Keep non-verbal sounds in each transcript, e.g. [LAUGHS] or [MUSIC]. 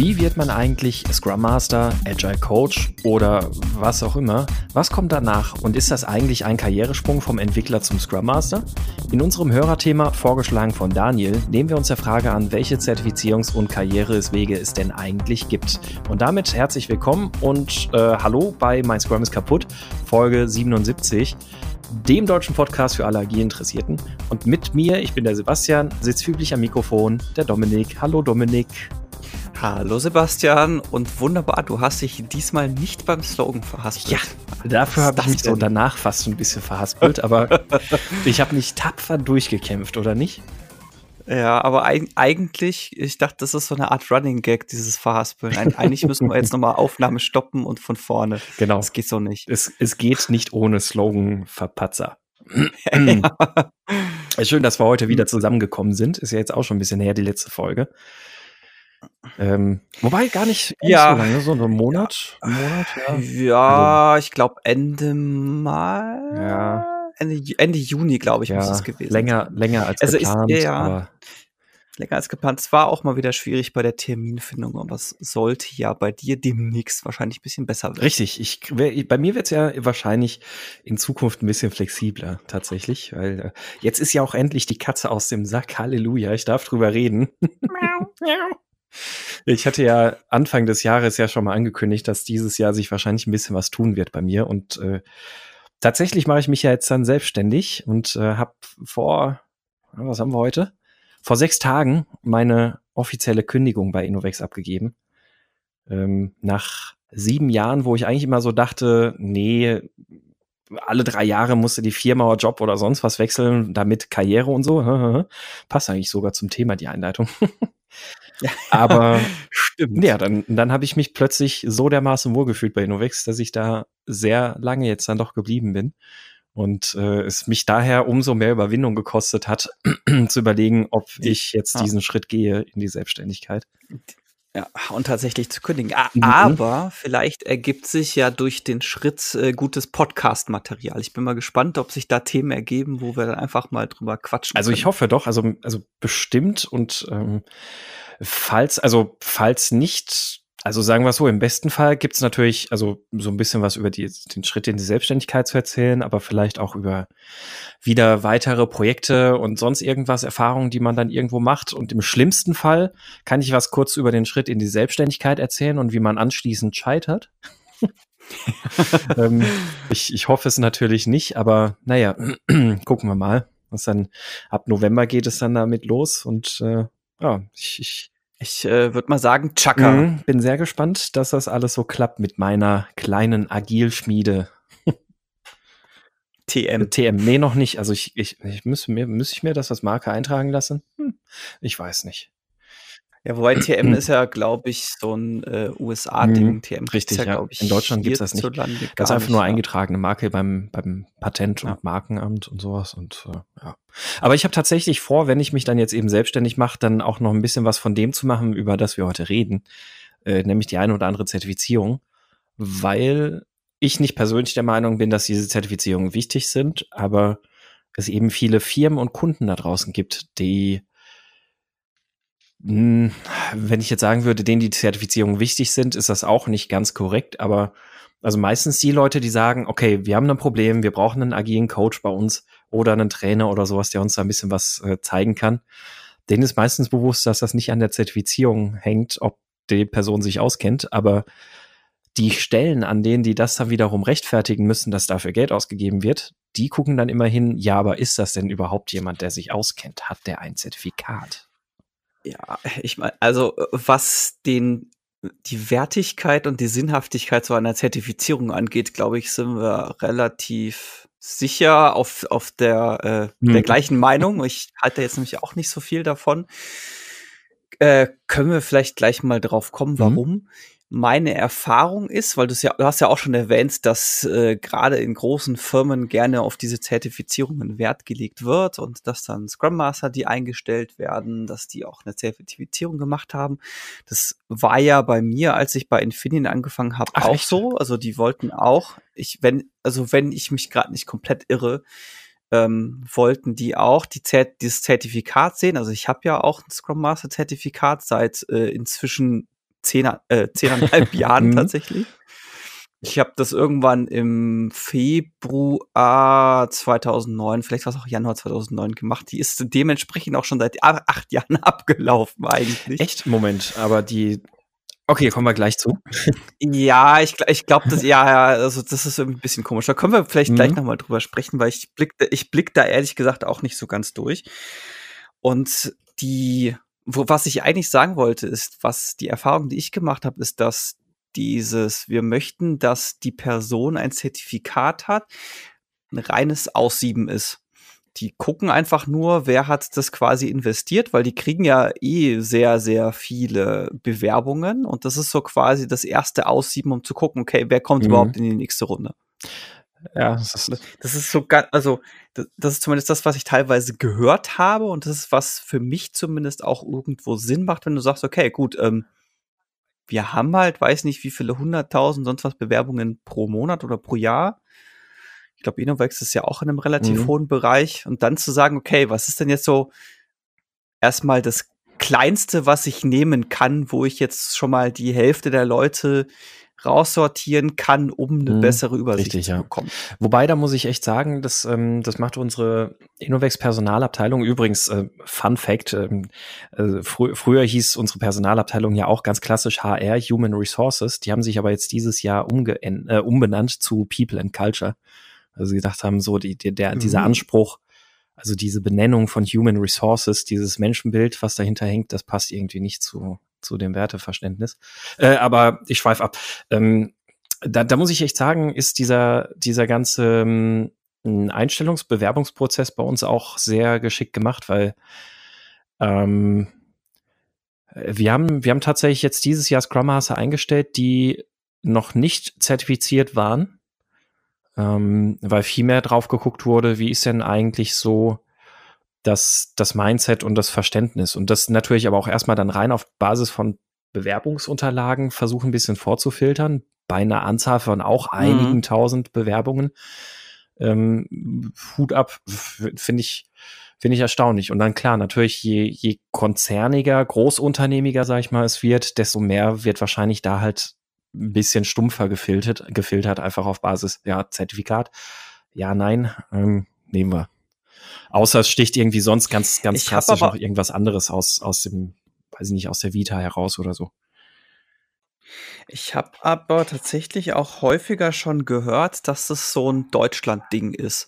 Wie wird man eigentlich Scrum Master, Agile Coach oder was auch immer? Was kommt danach und ist das eigentlich ein Karrieresprung vom Entwickler zum Scrum Master? In unserem Hörerthema, vorgeschlagen von Daniel, nehmen wir uns der Frage an, welche Zertifizierungs- und Karriereswege es denn eigentlich gibt. Und damit herzlich willkommen und äh, hallo bei Mein Scrum ist kaputt, Folge 77 dem deutschen Podcast für alle Agilinteressierten. Und mit mir, ich bin der Sebastian, sitzt üblich am Mikrofon der Dominik. Hallo Dominik. Hallo Sebastian und wunderbar, du hast dich diesmal nicht beim Slogan verhaspelt. Ja, dafür habe ich mich denn? so danach fast ein bisschen verhaspelt, aber [LAUGHS] ich habe mich tapfer durchgekämpft, oder nicht? Ja, aber eigentlich, ich dachte, das ist so eine Art Running Gag, dieses Verhaspeln. Eigentlich müssen wir jetzt [LAUGHS] nochmal Aufnahme stoppen und von vorne. Genau. Das geht so nicht. Es, es geht nicht ohne Slogan-Verpatzer. ja. [CLEARS THROAT] Schön, dass wir heute wieder zusammengekommen sind. Ist ja jetzt auch schon ein bisschen her, die letzte Folge. Ähm, wobei gar nicht, ja. so lange, so ein Monat. Ein Monat ja, ja also, ich glaube Ende Mai. Ja. Ende, Ende Juni, glaube ich, ja, muss es gewesen länger, sein. Länger als also geplant. Ist, ja, länger als geplant. Es war auch mal wieder schwierig bei der Terminfindung, aber es sollte ja bei dir demnächst wahrscheinlich ein bisschen besser werden. Richtig. Ich, bei mir wird es ja wahrscheinlich in Zukunft ein bisschen flexibler tatsächlich, weil äh, jetzt ist ja auch endlich die Katze aus dem Sack. Halleluja, ich darf drüber reden. Ich hatte ja Anfang des Jahres ja schon mal angekündigt, dass dieses Jahr sich wahrscheinlich ein bisschen was tun wird bei mir. Und äh, tatsächlich mache ich mich ja jetzt dann selbstständig und äh, habe vor, was haben wir heute? Vor sechs Tagen meine offizielle Kündigung bei Innovex abgegeben. Ähm, nach sieben Jahren, wo ich eigentlich immer so dachte, nee, alle drei Jahre musste die Firma oder Job oder sonst was wechseln, damit Karriere und so. [LAUGHS] Passt eigentlich sogar zum Thema, die Einleitung. [LAUGHS] [LAUGHS] Aber stimmt. Ja, dann, dann habe ich mich plötzlich so dermaßen wohlgefühlt bei Innovex, dass ich da sehr lange jetzt dann doch geblieben bin. Und äh, es mich daher umso mehr Überwindung gekostet hat, [CLEARS THROAT] zu überlegen, ob ich jetzt ja. diesen Schritt gehe in die Selbstständigkeit. Ja, und tatsächlich zu kündigen. Mhm. Aber vielleicht ergibt sich ja durch den Schritt äh, gutes Podcast-Material. Ich bin mal gespannt, ob sich da Themen ergeben, wo wir dann einfach mal drüber quatschen. Also ich hoffe doch, also, also bestimmt und ähm, Falls, also falls nicht, also sagen wir so, im besten Fall gibt es natürlich also so ein bisschen was über die, den Schritt in die Selbstständigkeit zu erzählen, aber vielleicht auch über wieder weitere Projekte und sonst irgendwas, Erfahrungen, die man dann irgendwo macht. Und im schlimmsten Fall kann ich was kurz über den Schritt in die Selbstständigkeit erzählen und wie man anschließend scheitert. [LAUGHS] ähm, ich, ich hoffe es natürlich nicht, aber naja, [CLEARS THROAT] gucken wir mal. Was dann ab November geht es dann damit los und äh, ja, ich, ich, ich äh, würde mal sagen, Chaka. Mhm, bin sehr gespannt, dass das alles so klappt mit meiner kleinen Agilschmiede. [LAUGHS] TM. TM, nee, noch nicht. Also ich, ich, ich müsste mir, müsste ich mir das als Marke eintragen lassen? Hm, ich weiß nicht. Ja, wobei TM [CLEARS THROAT] ist ja, glaube ich, so ein äh, USA-Ding. Mhm, TM richtig, ja, ja. Ich, In Deutschland gibt es das nicht. Das ist einfach nur ja. eingetragene Marke beim, beim Patent- und Markenamt und sowas. Und äh, ja. Aber ich habe tatsächlich vor, wenn ich mich dann jetzt eben selbstständig mache, dann auch noch ein bisschen was von dem zu machen, über das wir heute reden. Äh, nämlich die eine oder andere Zertifizierung. Weil ich nicht persönlich der Meinung bin, dass diese Zertifizierungen wichtig sind, aber es eben viele Firmen und Kunden da draußen gibt, die wenn ich jetzt sagen würde, denen die Zertifizierungen wichtig sind, ist das auch nicht ganz korrekt, aber also meistens die Leute, die sagen, okay, wir haben ein Problem, wir brauchen einen agilen Coach bei uns oder einen Trainer oder sowas, der uns da ein bisschen was äh, zeigen kann. Denen ist meistens bewusst, dass das nicht an der Zertifizierung hängt, ob die Person sich auskennt, aber die Stellen, an denen die das dann wiederum rechtfertigen müssen, dass dafür Geld ausgegeben wird, die gucken dann immerhin, ja, aber ist das denn überhaupt jemand, der sich auskennt? Hat der ein Zertifikat? Ja, ich meine, also was den die Wertigkeit und die Sinnhaftigkeit so einer Zertifizierung angeht, glaube ich, sind wir relativ sicher auf, auf der, äh, hm. der gleichen Meinung. Ich halte jetzt nämlich auch nicht so viel davon. Äh, können wir vielleicht gleich mal drauf kommen, warum? Mhm meine Erfahrung ist, weil du ja, du hast ja auch schon erwähnt, dass äh, gerade in großen Firmen gerne auf diese Zertifizierungen Wert gelegt wird und dass dann Scrum Master, die eingestellt werden, dass die auch eine Zertifizierung gemacht haben. Das war ja bei mir, als ich bei Infineon angefangen habe, auch echt? so. Also die wollten auch, ich, wenn, also wenn ich mich gerade nicht komplett irre, ähm, wollten die auch die Zert dieses Zertifikat sehen. Also ich habe ja auch ein Scrum Master Zertifikat seit äh, inzwischen zehn, äh, zehneinhalb [LAUGHS] Jahren Mhm. tatsächlich. Ich habe das irgendwann im Februar 2009, vielleicht war es auch Januar 2009 gemacht. Die ist dementsprechend auch schon seit acht Jahren [LAUGHS] abgelaufen eigentlich. Echt? Moment, aber die. Okay, kommen wir gleich zu. Ja, ich, ich glaube, das, ja, ja, also das ist irgendwie ein bisschen komisch. Da können wir vielleicht gleich Mhm. nochmal drüber sprechen, weil ich blick, ich blick da ehrlich gesagt auch nicht so ganz durch. Und die, wo, was ich eigentlich sagen wollte, ist, was die Erfahrung, die ich gemacht habe, ist, dass dieses, wir möchten, dass die Person ein Zertifikat hat, ein reines Aussieben ist. Die gucken einfach nur, wer hat das quasi investiert, weil die kriegen ja eh sehr, sehr viele Bewerbungen und das ist so quasi das erste Aussieben, um zu gucken, okay, wer kommt Mhm. überhaupt in die nächste Runde. Ja, das ist, Das ist so ganz, also das, das ist zumindest das, was ich teilweise gehört habe und das ist was für mich zumindest auch irgendwo Sinn macht, wenn du sagst, okay, gut, ähm, wir haben halt, weiß nicht, wie viele hunderttausend sonst was Bewerbungen pro Monat oder pro Jahr. Ich glaube, Innovex ist ja auch in einem relativ Mhm. hohen Bereich und dann zu sagen, okay, was ist denn jetzt so erstmal das Kleinste, was ich nehmen kann, wo ich jetzt schon mal die Hälfte der Leute raussortieren kann, um eine Mhm, bessere Übersicht richtig, zu ja. bekommen. Wobei, da muss ich echt sagen, das, ähm, das macht unsere Innovex Personalabteilung. Übrigens, äh, Fun Fact, ähm, äh, frü früher hieß unsere Personalabteilung ja auch ganz klassisch HR, Human Resources. Die haben sich aber jetzt dieses Jahr umge äh, umbenannt zu People and Culture. Also sie gedacht haben, so die, die, der, dieser Mhm. Anspruch, also diese Benennung von Human Resources, dieses Menschenbild, was dahinter hängt, das passt irgendwie nicht zu, zu dem Werteverständnis. Äh, aber ich schweife ab. Ähm, da, da muss ich echt sagen, ist dieser, dieser ganze ähm, Einstellungsbewerbungsprozess bei uns auch sehr geschickt gemacht, weil ähm, wir haben, wir haben tatsächlich jetzt dieses Jahr Scrum Master eingestellt, die noch nicht zertifiziert waren, ähm, weil viel mehr drauf geguckt wurde, wie ist denn eigentlich so das, das Mindset und das Verständnis. Und das natürlich aber auch erstmal dann rein auf Basis von Bewerbungsunterlagen versuchen, ein bisschen vorzufiltern, bei einer Anzahl von auch einigen Mhm. tausend Bewerbungen. Ähm, Hut ab, finde ich, finde ich erstaunlich. Und dann klar, natürlich, je, je konzerniger, großunternehmiger, sag ich mal, es wird, desto mehr wird wahrscheinlich da halt ein bisschen stumpfer gefiltert, gefiltert, einfach auf Basis, ja, Zertifikat. Ja, nein, ähm, nehmen wir. Außer es sticht irgendwie sonst ganz, ganz Ich drastisch noch irgendwas anderes aus, aus dem, weiß ich nicht, aus der Vita heraus oder so. Ich habe aber tatsächlich auch häufiger schon gehört, dass das so ein Deutschland-Ding ist.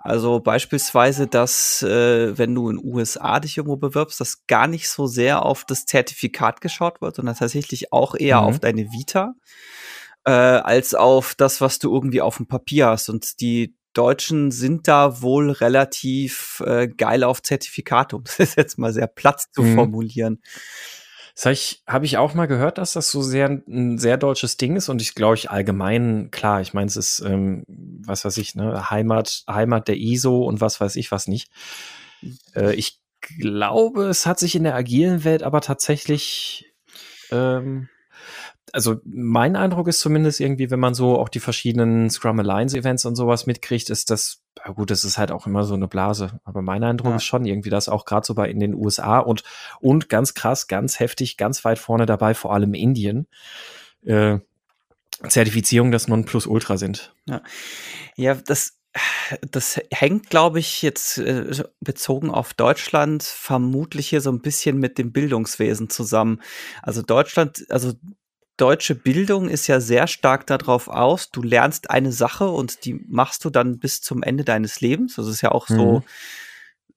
Also beispielsweise, dass äh, wenn du in USA dich irgendwo bewirbst, dass gar nicht so sehr auf das Zertifikat geschaut wird, sondern tatsächlich auch eher Mhm. auf deine Vita, äh, als auf das, was du irgendwie auf dem Papier hast. Und die Deutschen sind da wohl relativ äh, geil auf Zertifikate, um [LAUGHS] das jetzt mal sehr platt zu Mhm. formulieren. Das habe ich, hab ich auch mal gehört, dass das so sehr ein sehr deutsches Ding ist und ich glaube ich allgemein, klar, ich meine, es ist, ähm, was weiß ich, ne, Heimat, Heimat der ISO und was weiß ich was nicht. Äh, ich glaube, es hat sich in der agilen Welt aber tatsächlich, ähm, also mein Eindruck ist zumindest irgendwie, wenn man so auch die verschiedenen Scrum Alliance Events und sowas mitkriegt, ist das, ja gut, das ist halt auch immer so eine Blase. Aber mein Eindruck Ja. ist schon irgendwie, dass auch gerade so bei in den USA und, und ganz krass, ganz heftig, ganz weit vorne dabei, vor allem Indien, äh, Zertifizierung das Nonplusultra sind. Ja, das, das hängt, glaube ich, jetzt äh, bezogen auf Deutschland vermutlich hier so ein bisschen mit dem Bildungswesen zusammen. Also Deutschland, also deutsche Bildung ist ja sehr stark darauf aus, du lernst eine Sache und die machst du dann bis zum Ende deines Lebens. Das ist ja auch so Mhm.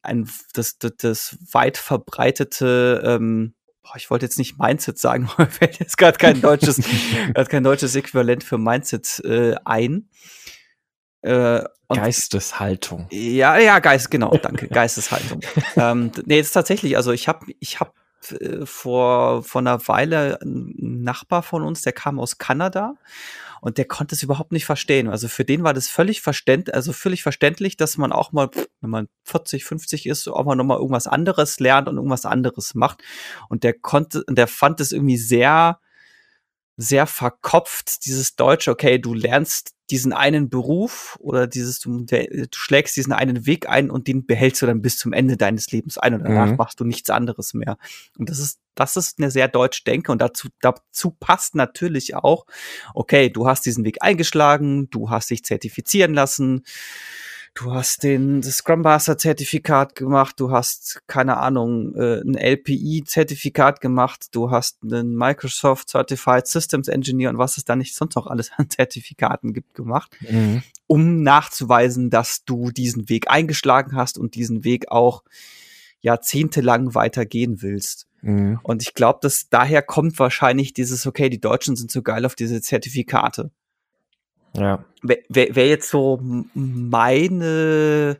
ein das, das, das weit verbreitete ähm, boah, ich wollte jetzt nicht Mindset sagen, [LAUGHS] mir fällt jetzt gerade kein deutsches, [LAUGHS] kein deutsches Äquivalent für Mindset äh, ein. Äh, Geisteshaltung. ja, ja, Geist, genau, danke, Geisteshaltung. [LAUGHS] ähm, nee, jetzt tatsächlich, also ich habe ich hab, äh, vor, vor einer Weile einen Nachbar von uns, der kam aus Kanada und der konnte es überhaupt nicht verstehen. Also für den war das völlig verständ, also völlig verständlich, dass man auch mal, wenn man 40, 50 ist, auch mal nochmal irgendwas anderes lernt und irgendwas anderes macht. Und der konnte, der fand es irgendwie sehr sehr verkopft, dieses Deutsche, okay, du lernst diesen einen Beruf oder dieses, du, du, schlägst diesen einen Weg ein und den behältst du dann bis zum Ende deines Lebens ein und danach mhm. machst du nichts anderes mehr. Und das ist, das ist eine sehr deutsche Denke und dazu, dazu passt natürlich auch, okay, du hast diesen Weg eingeschlagen, du hast dich zertifizieren lassen, du hast den Scrum Master Zertifikat gemacht, du hast keine Ahnung äh, ein LPI Zertifikat gemacht, du hast einen Microsoft Certified Systems Engineer und was es da nicht sonst noch alles an [LAUGHS] Zertifikaten gibt gemacht, mhm. um nachzuweisen, dass du diesen Weg eingeschlagen hast und diesen Weg auch jahrzehntelang weitergehen willst. Mhm. Und ich glaube, dass daher kommt wahrscheinlich dieses, okay, die Deutschen sind so geil auf diese Zertifikate. Ja. Wäre wär jetzt so meine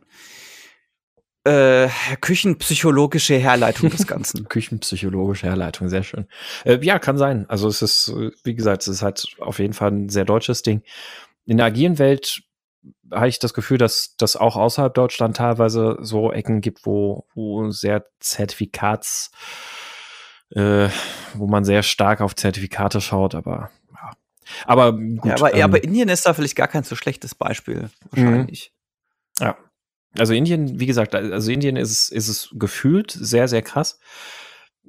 äh, küchenpsychologische Herleitung des [LAUGHS] Ganzen. küchenpsychologische Herleitung, sehr schön. Äh, ja, kann sein. Also es ist, äh, wie gesagt, es ist halt auf jeden Fall ein sehr deutsches Ding. In der agilen Welt habe ich das Gefühl, dass das auch außerhalb Deutschland teilweise so Ecken gibt, wo, wo sehr Zertifikats, äh, wo man sehr stark auf Zertifikate schaut, aber aber gut. Ja, aber, ähm, ja, aber Indien ist da vielleicht gar kein so schlechtes Beispiel, wahrscheinlich. Mhm. Ja. Also Indien, wie gesagt, also Indien ist es, ist es gefühlt sehr, sehr krass.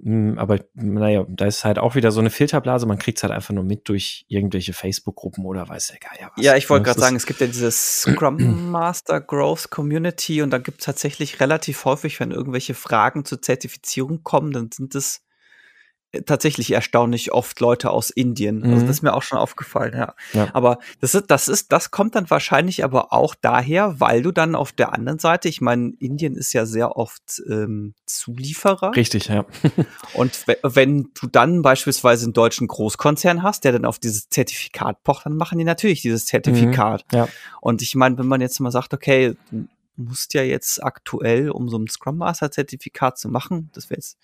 Hm, aber naja, da ist halt auch wieder so eine Filterblase. Man kriegt es halt einfach nur mit durch irgendwelche Facebook-Gruppen oder weiß der Geier was. Ja, ich wollte ne? gerade sagen, es gibt ja dieses Scrum [CLEARS THROAT] Master Growth Community und da gibt es tatsächlich relativ häufig, wenn irgendwelche Fragen zur Zertifizierung kommen, dann sind es tatsächlich erstaunlich oft Leute aus Indien. Also mhm. Also das ist mir auch schon aufgefallen, ja. ja. Aber das ist, das ist, das kommt dann wahrscheinlich aber auch daher, weil du dann auf der anderen Seite, ich meine, Indien ist ja sehr oft ähm, Zulieferer. Richtig, ja. [LAUGHS] Und wenn du dann beispielsweise einen deutschen Großkonzern hast, der dann auf dieses Zertifikat pocht, dann machen die natürlich dieses Zertifikat. Mhm, ja. Und ich meine, wenn man jetzt mal sagt, okay, du musst ja jetzt aktuell, um so ein Scrum Master Zertifikat zu machen, das wäre jetzt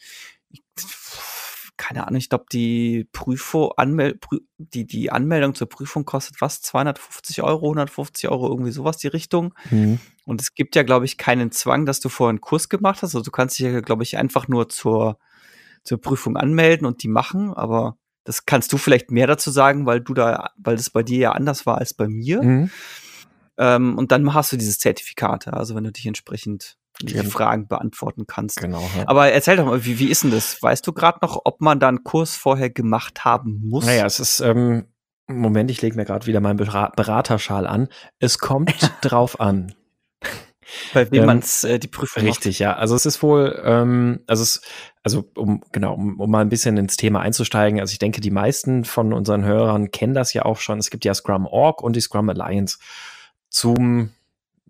keine Ahnung, ich glaube, die Prüfung, Anmel Prü die, die Anmeldung zur Prüfung kostet was? 250 Euro, 150 Euro, irgendwie sowas die Richtung. Mhm. Und es gibt ja, glaube ich, keinen Zwang, dass du vorher einen Kurs gemacht hast. Also du kannst dich ja, glaube ich, einfach nur zur, zur Prüfung anmelden und die machen, aber das kannst du vielleicht mehr dazu sagen, weil du da, weil das bei dir ja anders war als bei mir. Mhm. Ähm, und dann hast du dieses Zertifikat, also wenn du dich entsprechend die Gen Fragen beantworten kannst. Genau. Ja. Aber erzähl doch mal, wie, wie ist denn das? Weißt du gerade noch, ob man da einen Kurs vorher gemacht haben muss? Naja, es ist, ähm, Moment, ich lege mir gerade wieder meinen Beraterschal an. Es kommt [LAUGHS] drauf an. Bei wem ähm, man äh, die Prüfung Richtig, macht. ja. Also es ist wohl, ähm, also es, also um genau, um, um mal ein bisschen ins Thema einzusteigen. Also ich denke, die meisten von unseren Hörern kennen das ja auch schon. Es gibt ja Scrum Org und die Scrum Alliance. Zum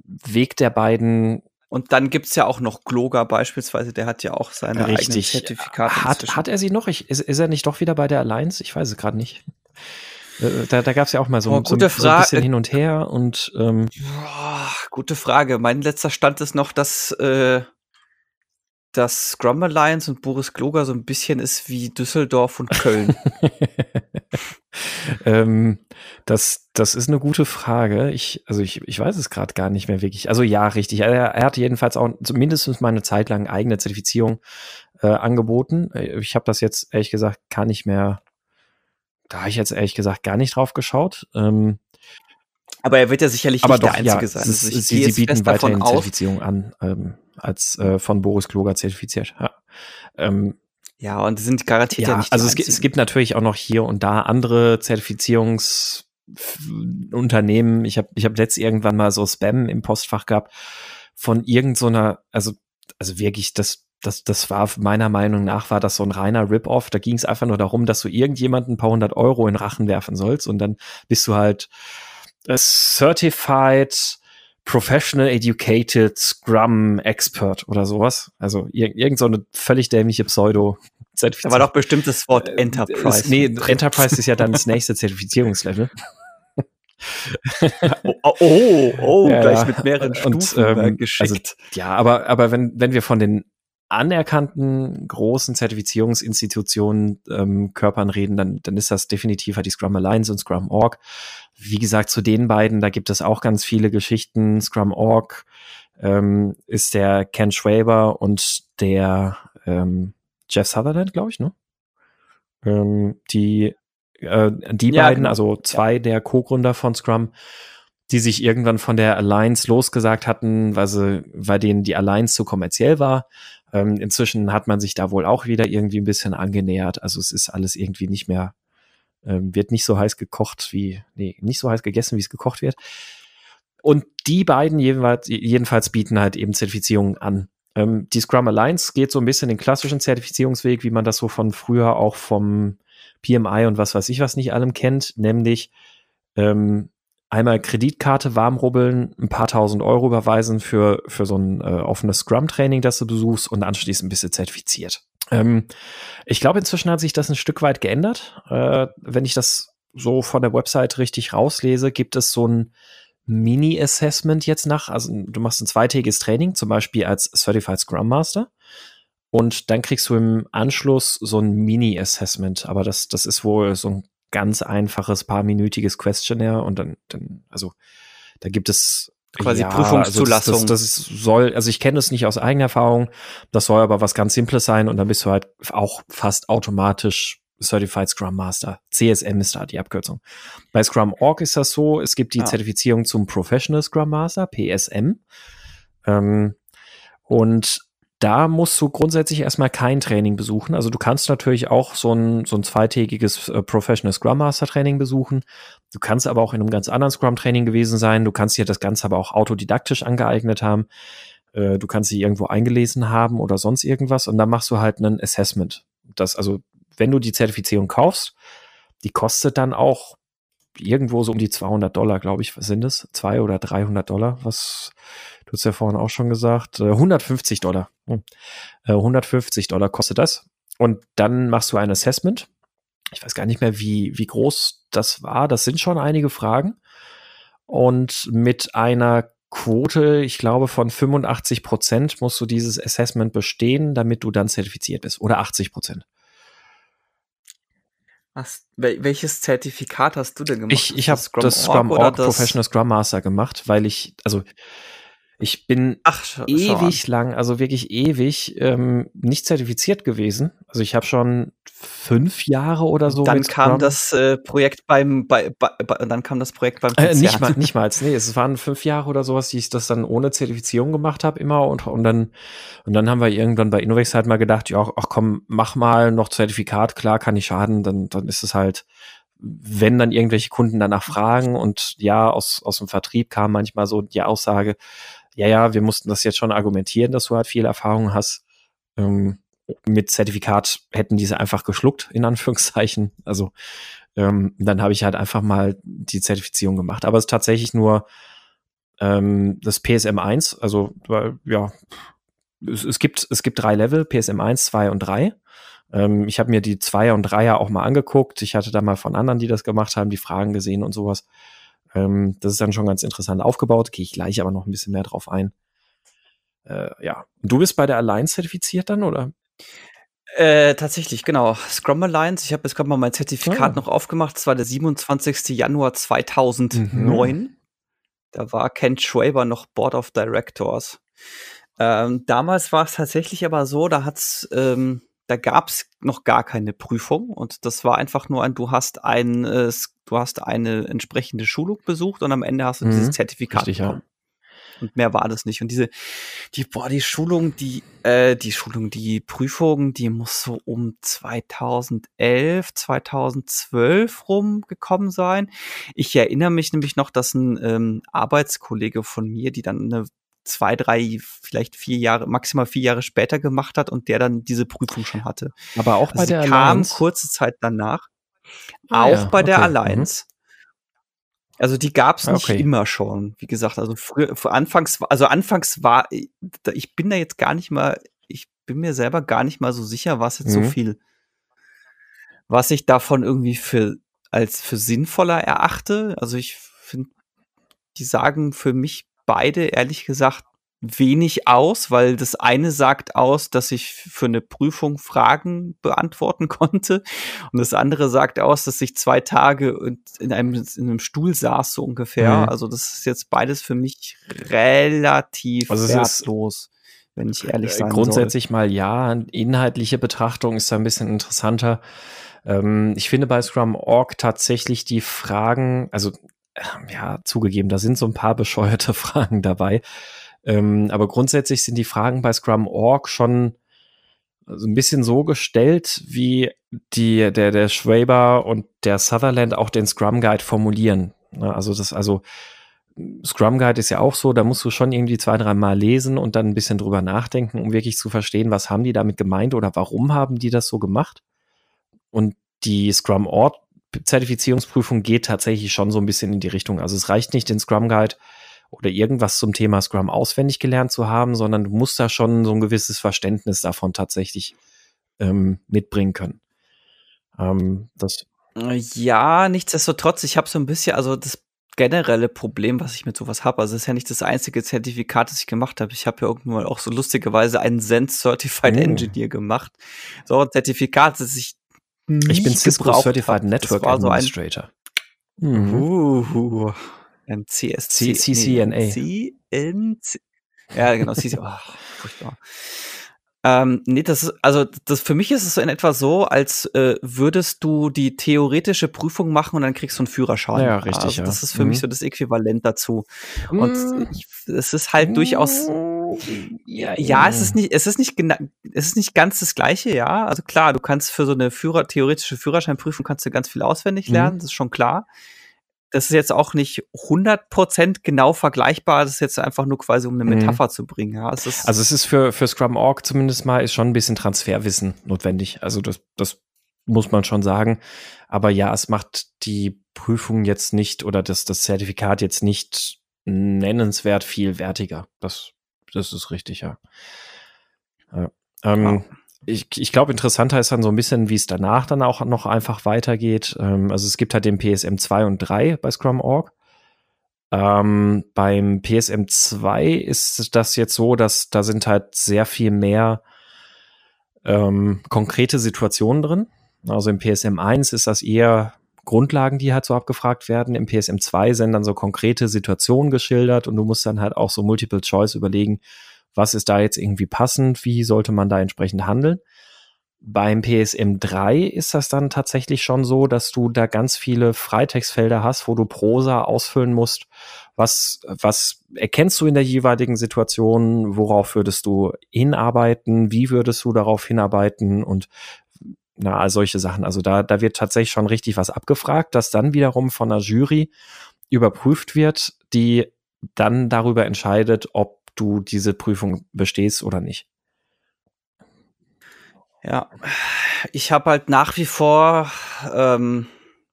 Weg der beiden und dann gibt's ja auch noch Gloger beispielsweise, der hat ja auch seine Richtig. eigenen Zertifikate. Hat, hat er sie noch? Ich, ist, ist er nicht doch wieder bei der Alliance? Ich weiß es gerade nicht. Äh, da, da gab es ja auch mal so, oh, so, so, ein bisschen hin und her und ähm Boah, gute Frage. Mein letzter Stand ist noch, dass äh, dass Scrum Alliance und Boris Gloger so ein bisschen ist wie Düsseldorf und Köln. [LAUGHS] ähm, das, das ist eine gute Frage. Ich, also ich, ich weiß es gerade gar nicht mehr wirklich. Also ja, richtig. Er, er hatte jedenfalls auch zumindest mal eine Zeit lang eigene Zertifizierung äh, angeboten. Äh, ich habe das jetzt ehrlich gesagt gar nicht mehr, da habe ich jetzt ehrlich gesagt gar nicht drauf geschaut. Ähm, aber er wird ja sicherlich nicht doch, der Einzige ja, sein. Also sie, sie bieten weiterhin Zertifizierung an, ähm, als äh, von Boris Kloger zertifiziert. Ja. Ähm, ja, und sind garantiert ja, ja nicht. Also es gibt, es gibt natürlich auch noch hier und da andere Zertifizierungsunternehmen. Ich habe ich hab letzt irgendwann mal so Spam im Postfach gehabt von irgendeiner, so also, also wirklich, das, das, das war meiner Meinung nach, war das so ein reiner Rip-Off. Da ging es einfach nur darum, dass du irgendjemanden ein paar hundert Euro in Rachen werfen sollst und dann bist du halt certified Professional Educated Scrum Expert oder sowas. Also ir irgend so eine völlig dämliche Pseudo. Da war doch bestimmt das Wort äh, Enterprise. nee, Enterprise ist ja dann das nächste Zertifizierungslevel. oh, oh, oh, [LAUGHS] ja, gleich mit mehreren Stufen und, ähm, geschickt. Also, ja, aber, aber wenn, wenn wir von den anerkannten großen Zertifizierungsinstitutionen ähm, Körpern reden, dann, dann ist das definitiv halt die Scrum Alliance und Scrum Org. Wie gesagt, zu den beiden, da gibt es auch ganz viele Geschichten. Scrum Org ähm, ist der Ken Schwaber und der ähm, Jeff Sutherland, glaube ich, ne? Ähm, die äh, die Ja, beiden, genau. also zwei der Co-Gründer von Scrum, die sich irgendwann von der Alliance losgesagt hatten, weil sie, weil denen die Alliance zu kommerziell war. Ähm, inzwischen hat man sich da wohl auch wieder irgendwie ein bisschen angenähert. Also es ist alles irgendwie nicht mehr, ähm, wird nicht so heiß gekocht wie, nee, nicht so heiß gegessen, wie es gekocht wird. Und die beiden jedenfalls, jedenfalls bieten halt eben Zertifizierungen an. Ähm, die Scrum Alliance geht so ein bisschen den klassischen Zertifizierungsweg, wie man das so von früher auch vom PMI und was weiß ich was nicht allem kennt, nämlich ähm, einmal Kreditkarte warmrubbeln, ein paar tausend Euro überweisen für, für so ein äh, offenes Scrum-Training, das du besuchst und anschließend bist du zertifiziert. Ähm, ich glaube, inzwischen hat sich das ein Stück weit geändert. Äh, wenn ich das so von der Website richtig rauslese, gibt es so ein Mini-Assessment jetzt nach. Also du machst ein zweitägiges Training, zum Beispiel als Certified Scrum Master. Und dann kriegst du im Anschluss so ein Mini-Assessment. Aber das, das ist wohl so ein ganz einfaches, paarminütiges Questionnaire. Und dann, dann also da gibt es Quasi ja, Prüfungszulassung. Also das, das, das soll, also ich kenne es nicht aus eigener Erfahrung. Das soll aber was ganz Simples sein und dann bist du halt auch fast automatisch Certified Scrum Master. CSM ist da die Abkürzung. Bei Scrum Org ist das so, es gibt die Ah. Zertifizierung zum Professional Scrum Master, PSM. Ähm, und da musst du grundsätzlich erstmal kein Training besuchen. Also du kannst natürlich auch so ein, so ein zweitägiges äh, Professional Scrum Master Training besuchen. Du kannst aber auch in einem ganz anderen Scrum Training gewesen sein. Du kannst dir das Ganze aber auch autodidaktisch angeeignet haben. Äh, du kannst dich irgendwo eingelesen haben oder sonst irgendwas. Und dann machst du halt ein Assessment. Das, also, wenn du die Zertifizierung kaufst, die kostet dann auch irgendwo so um die 200 Dollar, glaube ich, sind es? Zwei oder 300 Dollar, was du hast ja vorhin auch schon gesagt, äh, 150 Dollar. Hm. Äh, 150 Dollar kostet das. Und dann machst du ein Assessment. Ich weiß gar nicht mehr, wie, wie groß das war. Das sind schon einige Fragen. Und mit einer Quote, ich glaube, von 85 Prozent musst du dieses Assessment bestehen, damit du dann zertifiziert bist. Oder 80 Prozent. Wel welches Zertifikat hast du denn gemacht? Ich, ich habe Scrum das Scrum oder Org das- Professional Scrum Master gemacht, weil ich, also ich bin Ach, ewig lang, also wirklich ewig, ähm, nicht zertifiziert gewesen. Also ich habe schon fünf Jahre oder so. dann kam Scrum. das äh, Projekt beim bei, bei, dann kam das Projekt beim Äh, nicht mal, [LAUGHS] nicht mal, nee, es waren fünf Jahre oder sowas, die ich das dann ohne Zertifizierung gemacht habe immer und, und dann und dann haben wir irgendwann bei Innovex halt mal gedacht, ja, ach komm, mach mal noch Zertifikat, klar, kann nicht schaden, dann dann ist es halt, wenn dann irgendwelche Kunden danach fragen und ja, aus aus dem Vertrieb kam manchmal so die Aussage, ja, ja, wir mussten das jetzt schon argumentieren, dass du halt viel Erfahrung hast. Ähm, mit Zertifikat hätten diese einfach geschluckt, in Anführungszeichen. Also ähm, dann habe ich halt einfach mal die Zertifizierung gemacht. Aber es ist tatsächlich nur ähm, das PSM 1, also weil, ja, es, es, gibt, es gibt drei Level, PSM 1, 2 und 3. Ähm, ich habe mir die Zweier und Dreier auch mal angeguckt. Ich hatte da mal von anderen, die das gemacht haben, die Fragen gesehen und sowas. Ähm, das ist dann schon ganz interessant aufgebaut. Gehe ich gleich aber noch ein bisschen mehr drauf ein. Äh, ja. Und du bist bei der Alliance zertifiziert dann, oder? Äh, tatsächlich, genau. Scrum Alliance. Ich habe jetzt gerade mal mein Zertifikat Ah. noch aufgemacht. Das war der 27. Januar 2009. Da war Ken Schwaber noch Board of Directors. Ähm, damals war es tatsächlich aber so, da hat's, ähm, da gab's noch gar keine Prüfung und das war einfach nur ein, du hast ein, äh, du hast eine entsprechende Schulung besucht und am Ende hast du Mhm. dieses Zertifikat Richtig, ja. bekommen. Und mehr war das nicht. Und diese, die, boah, die Schulung, die, äh, die Schulung, die Prüfung, die muss so um 2011, 2012 rumgekommen sein. Ich erinnere mich nämlich noch, dass ein ähm, Arbeitskollege von mir, die dann eine zwei, drei, vielleicht vier Jahre, maximal vier Jahre später gemacht hat und der dann diese Prüfung schon hatte. Aber auch bei Also der sie kam Alliance. kurze Zeit danach. Ah, auch ja, bei der okay, Alliance. Also die gab's Ah, nicht okay. immer schon. Wie gesagt, also früher, anfangs, also anfangs war, ich bin da jetzt gar nicht mal, ich bin mir selber gar nicht mal so sicher, was jetzt so Mhm. viel, was ich davon irgendwie für als für sinnvoller erachte. Also ich finde, die sagen für mich beide ehrlich gesagt wenig aus, weil das eine sagt aus, dass ich für eine Prüfung Fragen beantworten [LAUGHS] konnte und das andere sagt aus, dass ich zwei Tage in einem, in einem Stuhl saß, so ungefähr. Mhm. Also das ist jetzt beides für mich relativ Also es ist- wertlos. wenn ich ehrlich sein Grundsätzlich soll. mal ja. Inhaltliche Betrachtung ist da ein bisschen interessanter. Ähm, ich finde bei Scrum.org tatsächlich die Fragen, also ja, zugegeben, da sind so ein paar [LAUGHS] bescheuerte Fragen dabei. Ähm, aber grundsätzlich sind die Fragen bei Scrum.org schon so ein bisschen so gestellt, wie die, der, der Schwaber und der Sutherland auch den Scrum Guide formulieren. Ne, Also das, also Scrum Guide ist ja auch so, da musst du schon irgendwie zwei, drei Mal lesen und dann ein bisschen drüber nachdenken, um wirklich zu verstehen, was haben die damit gemeint oder warum haben die das so gemacht. Und die Scrum Ort Zertifizierungsprüfung geht tatsächlich schon so ein bisschen in die Richtung. Also es reicht nicht, den Scrum Guide oder irgendwas zum Thema Scrum auswendig gelernt zu haben, sondern du musst da schon so ein gewisses Verständnis davon tatsächlich ähm, mitbringen können. Ähm, das Ja, nichtsdestotrotz, ich habe so ein bisschen, also das generelle Problem, was ich mit sowas habe, also es ist ja nicht das einzige Zertifikat, das ich gemacht habe. Ich habe ja irgendwann mal auch so lustigerweise einen Zen Certified Oh. Engineer gemacht. So ein Zertifikat, das ich ich bin Cisco Certified Network war so ein Administrator. Mhm. Uh, ein CSC. C- CCNA. CNC. Ja, genau, CC. Oh, furchtbar. Ähm, nee, das ist, also das für mich ist es so in etwa so, als äh, würdest du die theoretische Prüfung machen und dann kriegst du einen Führerschein. Ja, richtig, Also, ja. das ist für Mhm. mich so das Äquivalent dazu. Und ich, es ist halt durchaus. Ja, Ja, es ist nicht, es ist nicht genau, es ist nicht ganz das Gleiche, ja. Also klar, du kannst für so eine Führer, theoretische Führerscheinprüfung kannst du ganz viel auswendig Mhm. lernen, das ist schon klar. Das ist jetzt auch nicht 100% genau vergleichbar, das ist jetzt einfach nur quasi, um eine Mhm. Metapher zu bringen, ja. Es ist, Also es ist für, für Scrum.org zumindest mal ist schon ein bisschen Transferwissen notwendig. Also das, das muss man schon sagen. Aber ja, es macht die Prüfung jetzt nicht oder das, das Zertifikat jetzt nicht nennenswert viel wertiger. Das, das ist richtig, ja. ja. Ähm, ich, ich glaube, interessanter ist dann so ein bisschen, wie es danach dann auch noch einfach weitergeht. Ähm, also es gibt halt den PSM 2 und 3 bei Scrum.org. Ähm, beim PSM 2 ist das jetzt so, dass da sind halt sehr viel mehr ähm, konkrete Situationen drin. Also im PSM 1 ist das eher Grundlagen, die halt so abgefragt werden. Im PSM 2 sind dann so konkrete Situationen geschildert und du musst dann halt auch so Multiple Choice überlegen, was ist da jetzt irgendwie passend, wie sollte man da entsprechend handeln. Beim PSM 3 ist das dann tatsächlich schon so, dass du da ganz viele Freitextfelder hast, wo du Prosa ausfüllen musst. Was, was erkennst du in der jeweiligen Situation? Worauf würdest du hinarbeiten? Wie würdest du darauf hinarbeiten? Und na, all solche Sachen. Also da, da wird tatsächlich schon richtig was abgefragt, das dann wiederum von einer Jury überprüft wird, die dann darüber entscheidet, ob du diese Prüfung bestehst oder nicht. Ja, ich habe halt nach wie vor, ähm,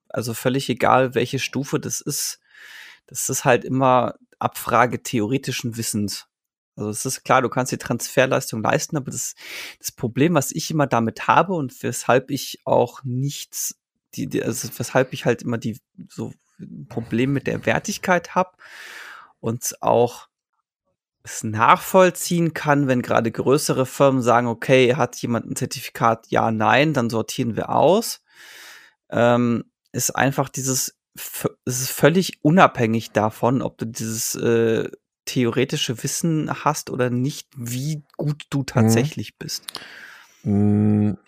also völlig egal, welche Stufe das ist, das ist halt immer Abfrage theoretischen Wissens. Also es ist klar, du kannst die Transferleistung leisten, aber das, das Problem, was ich immer damit habe und weshalb ich auch nichts, die, die, also weshalb ich halt immer die so ein Problem mit der Wertigkeit habe und auch es nachvollziehen kann, wenn gerade größere Firmen sagen, okay, hat jemand ein Zertifikat? Ja, nein, dann sortieren wir aus. Ähm, ist einfach dieses, es ist völlig unabhängig davon, ob du dieses äh, theoretische Wissen hast oder nicht, wie gut du tatsächlich mhm. bist. Mhm.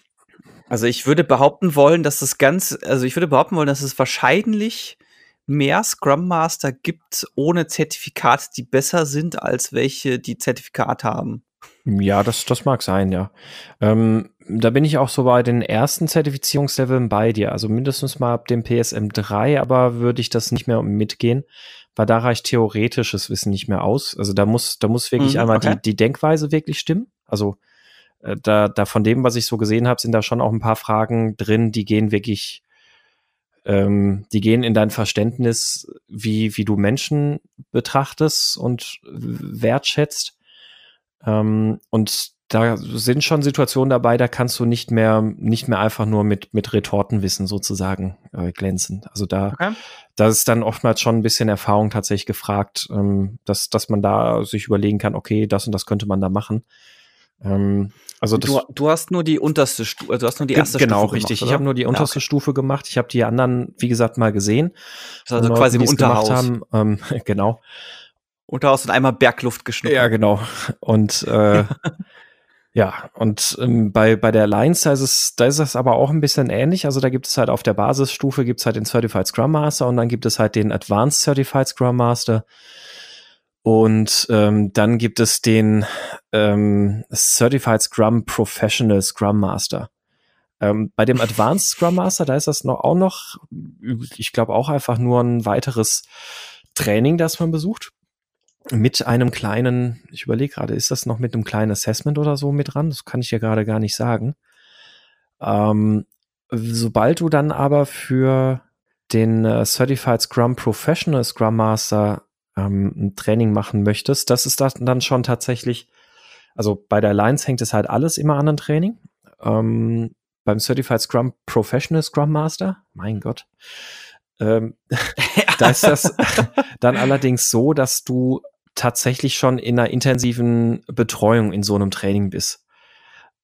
Also ich würde behaupten wollen, dass es ganz, also ich würde behaupten wollen, dass es wahrscheinlich mehr Scrum Master gibt ohne Zertifikat, die besser sind als welche, die Zertifikat haben. Ja, das, das mag sein, ja. Ähm, da bin ich auch so bei den ersten Zertifizierungsleveln bei dir, also mindestens mal ab dem PSM 3, aber würde ich das nicht mehr mitgehen, weil da reicht theoretisches Wissen nicht mehr aus. Also da muss, da muss wirklich mhm, einmal okay. die, die Denkweise wirklich stimmen. Also äh, da, da von dem, was ich so gesehen habe, sind da schon auch ein paar Fragen drin, die gehen wirklich ähm, die gehen in dein Verständnis, wie, wie du Menschen betrachtest und wertschätzt. Ähm, und da sind schon Situationen dabei, da kannst du nicht mehr, nicht mehr einfach nur mit, mit Retortenwissen sozusagen äh, glänzen. Also da, okay. da ist dann oftmals schon ein bisschen Erfahrung tatsächlich gefragt, ähm, dass, dass man da sich überlegen kann, okay, das und das könnte man da machen. Ähm, also das, du, du hast nur die unterste Stufe, du hast nur die erste genau, Stufe richtig. Gemacht, ich habe nur die unterste ja, okay. Stufe gemacht. Ich habe die anderen, wie gesagt, mal gesehen. Also quasi im Unterhaus. Haben. Ähm, [LAUGHS] genau. Und da hast du einmal Bergluft geschnuppt. Ja, genau. Und äh, [LAUGHS] ja, und ähm, bei, bei der Alliance, da ist, es, da ist es aber auch ein bisschen ähnlich. Also da gibt es halt auf der Basisstufe gibt es halt den Certified Scrum Master und dann gibt es halt den Advanced Certified Scrum Master. Und ähm, dann gibt es den ähm, Certified Scrum Professional Scrum Master. Ähm, bei dem Advanced Scrum Master, da ist das noch auch noch, ich glaube auch einfach nur ein weiteres Training, das man besucht. Mit einem kleinen, ich überlege gerade, ist das noch mit einem kleinen Assessment oder so mit dran? Das kann ich ja gerade gar nicht sagen. Ähm, sobald du dann aber für den äh, Certified Scrum Professional Scrum Master ähm, ein Training machen möchtest, das ist dann schon tatsächlich, also bei der Alliance hängt es halt alles immer an ein Training. Ähm, beim Certified Scrum Professional Scrum Master, mein Gott, ähm, [LAUGHS] da ist das [LAUGHS] dann allerdings so, dass du tatsächlich schon in einer intensiven Betreuung in so einem Training bist.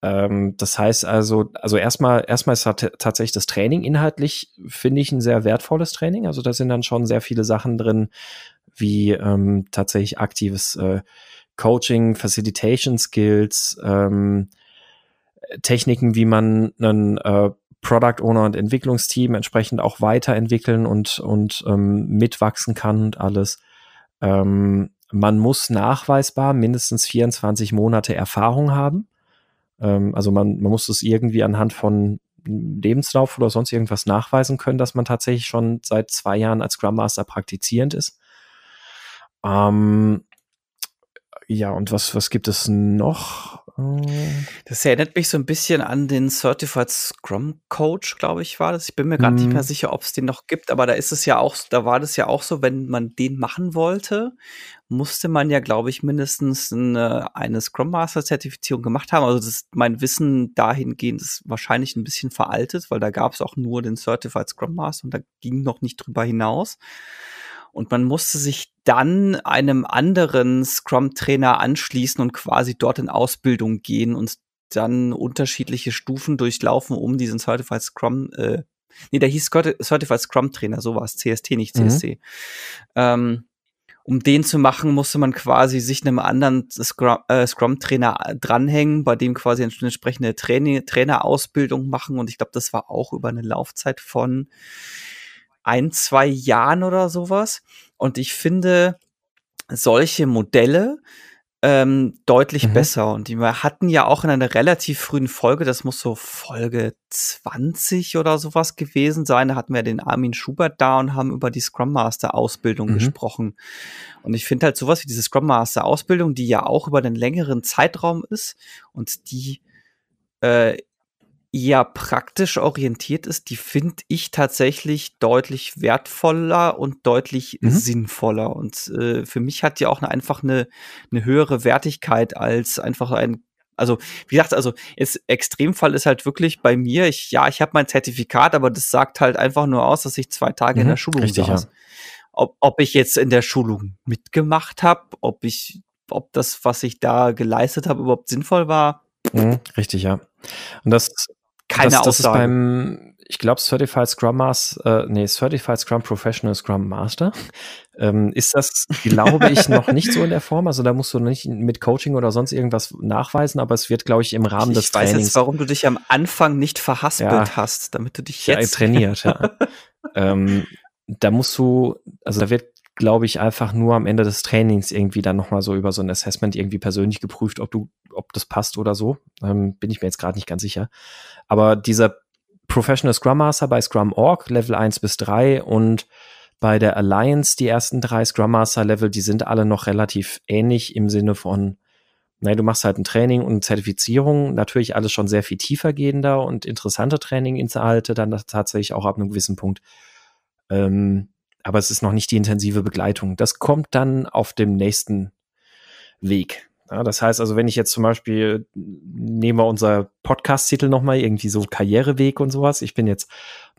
Ähm, das heißt also, also erstmal, erstmal ist tatsächlich das Training inhaltlich, finde ich, ein sehr wertvolles Training. Also da sind dann schon sehr viele Sachen drin, wie ähm, tatsächlich aktives äh, Coaching, Facilitation Skills, ähm, Techniken, wie man einen äh, Product Owner und Entwicklungsteam entsprechend auch weiterentwickeln und, und ähm, mitwachsen kann und alles. Ähm, man muss nachweisbar mindestens 24 Monate Erfahrung haben. Ähm, also man, man muss es irgendwie anhand von Lebenslauf oder sonst irgendwas nachweisen können, dass man tatsächlich schon seit zwei Jahren als Scrum Master praktizierend ist. Ähm, ja, und was, was gibt es noch? Das erinnert mich so ein bisschen an den Certified Scrum Coach, glaube ich, war das. Ich bin mir gar nicht mehr mhm. sicher, ob es den noch gibt, aber da ist es ja auch, da war das ja auch so, wenn man den machen wollte, musste man ja, glaube ich, mindestens eine, eine Scrum Master Zertifizierung gemacht haben. Also das, mein Wissen dahingehend ist wahrscheinlich ein bisschen veraltet, weil da gab es auch nur den Certified Scrum Master und da ging noch nicht drüber hinaus. Und man musste sich dann einem anderen Scrum-Trainer anschließen und quasi dort in Ausbildung gehen und dann unterschiedliche Stufen durchlaufen, um diesen Certified Scrum, äh, nee, der hieß Certified Scrum Trainer, so war es, CST, nicht CSC. Mhm. Ähm, um den zu machen, musste man quasi sich einem anderen äh, Scrum-Trainer Scrum dranhängen, bei dem quasi eine entsprechende Training, Trainerausbildung machen. Und ich glaube, das war auch über eine Laufzeit von ein, zwei Jahren oder sowas. Und ich finde solche Modelle ähm, deutlich mhm. besser. Und die wir hatten ja auch in einer relativ frühen Folge, das muss so Folge 20 oder sowas gewesen sein, da hatten wir den Armin Schubert da und haben über die Scrum Master Ausbildung mhm. gesprochen. Und ich finde halt sowas wie diese Scrum Master Ausbildung, die ja auch über einen längeren Zeitraum ist und die äh, eher praktisch orientiert ist, die finde ich tatsächlich deutlich wertvoller und deutlich mhm. sinnvoller. Und äh, für mich hat die auch eine, einfach eine, eine höhere Wertigkeit als einfach ein also, wie gesagt, also ist Extremfall ist halt wirklich bei mir, ich, ja, ich habe mein Zertifikat, aber das sagt halt einfach nur aus, dass ich zwei Tage mhm, in der Schulung richtig, saß. Ja. Ob, ob ich jetzt in der Schulung mitgemacht habe, ob ich, ob das, was ich da geleistet habe, überhaupt sinnvoll war. Mhm, richtig, ja. Und das keine das, das Aussage. Ist beim, ich glaube, Certified Scrum Master, äh, nee, Certified Scrum Professional Scrum Master. Ähm, ist das, glaube ich, noch nicht so in der Form. Also da musst du nicht mit Coaching oder sonst irgendwas nachweisen, aber es wird, glaube ich, im Rahmen ich des Trainings. Ich weiß jetzt, warum du dich am Anfang nicht verhaspelt ja, hast, damit du dich jetzt ja, trainiert. Ja. [LAUGHS] ähm, da musst du, also da wird glaube ich, einfach nur am Ende des Trainings irgendwie dann nochmal so über so ein Assessment irgendwie persönlich geprüft, ob du, ob das passt oder so. Ähm, bin ich mir jetzt gerade nicht ganz sicher. Aber dieser Professional Scrum Master bei Scrum Org, Level 1 bis 3 und bei der Alliance, die ersten drei Scrum Master Level, die sind alle noch relativ ähnlich im Sinne von, naja, du machst halt ein Training und Zertifizierung, natürlich alles schon sehr viel tiefer gehender und interessante Traininginhalte, dann tatsächlich auch ab einem gewissen Punkt. Ähm, aber es ist noch nicht die intensive Begleitung. Das kommt dann auf dem nächsten Weg. Ja, das heißt also, wenn ich jetzt zum Beispiel, nehmen wir unser Podcast-Titel nochmal, irgendwie so Karriereweg und sowas. Ich bin jetzt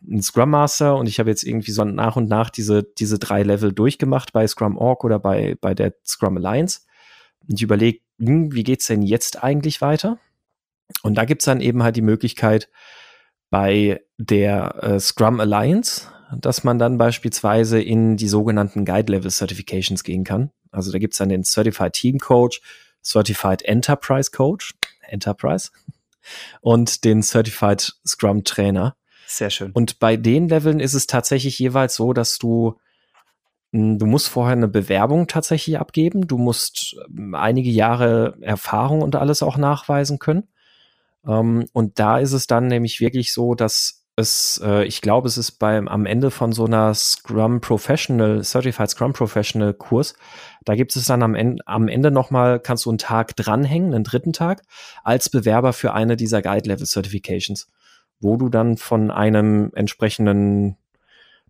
ein Scrum Master und ich habe jetzt irgendwie so nach und nach diese, diese drei Level durchgemacht bei Scrum Org oder bei, bei der Scrum Alliance. Und ich überlege, hm, wie geht's denn jetzt eigentlich weiter? Und da gibt's dann eben halt die Möglichkeit, bei der äh, Scrum Alliance dass man dann beispielsweise in die sogenannten Guide Level Certifications gehen kann. Also da gibt's dann den Certified Team Coach, Certified Enterprise Coach, Enterprise, und den Certified Scrum Trainer. Sehr schön. Und bei den Leveln ist es tatsächlich jeweils so, dass du hm, Du musst vorher eine Bewerbung tatsächlich abgeben. Du musst ähm, einige Jahre Erfahrung und alles auch nachweisen können. Ähm, und da ist es dann nämlich wirklich so, dass es, äh, ich glaube, es ist beim am Ende von so einer Scrum Professional, Certified Scrum Professional Kurs, da gibt es dann am Ende, am Ende nochmal, kannst du einen Tag dranhängen, einen dritten Tag, als Bewerber für eine dieser Guide Level Certifications, wo du dann von einem entsprechenden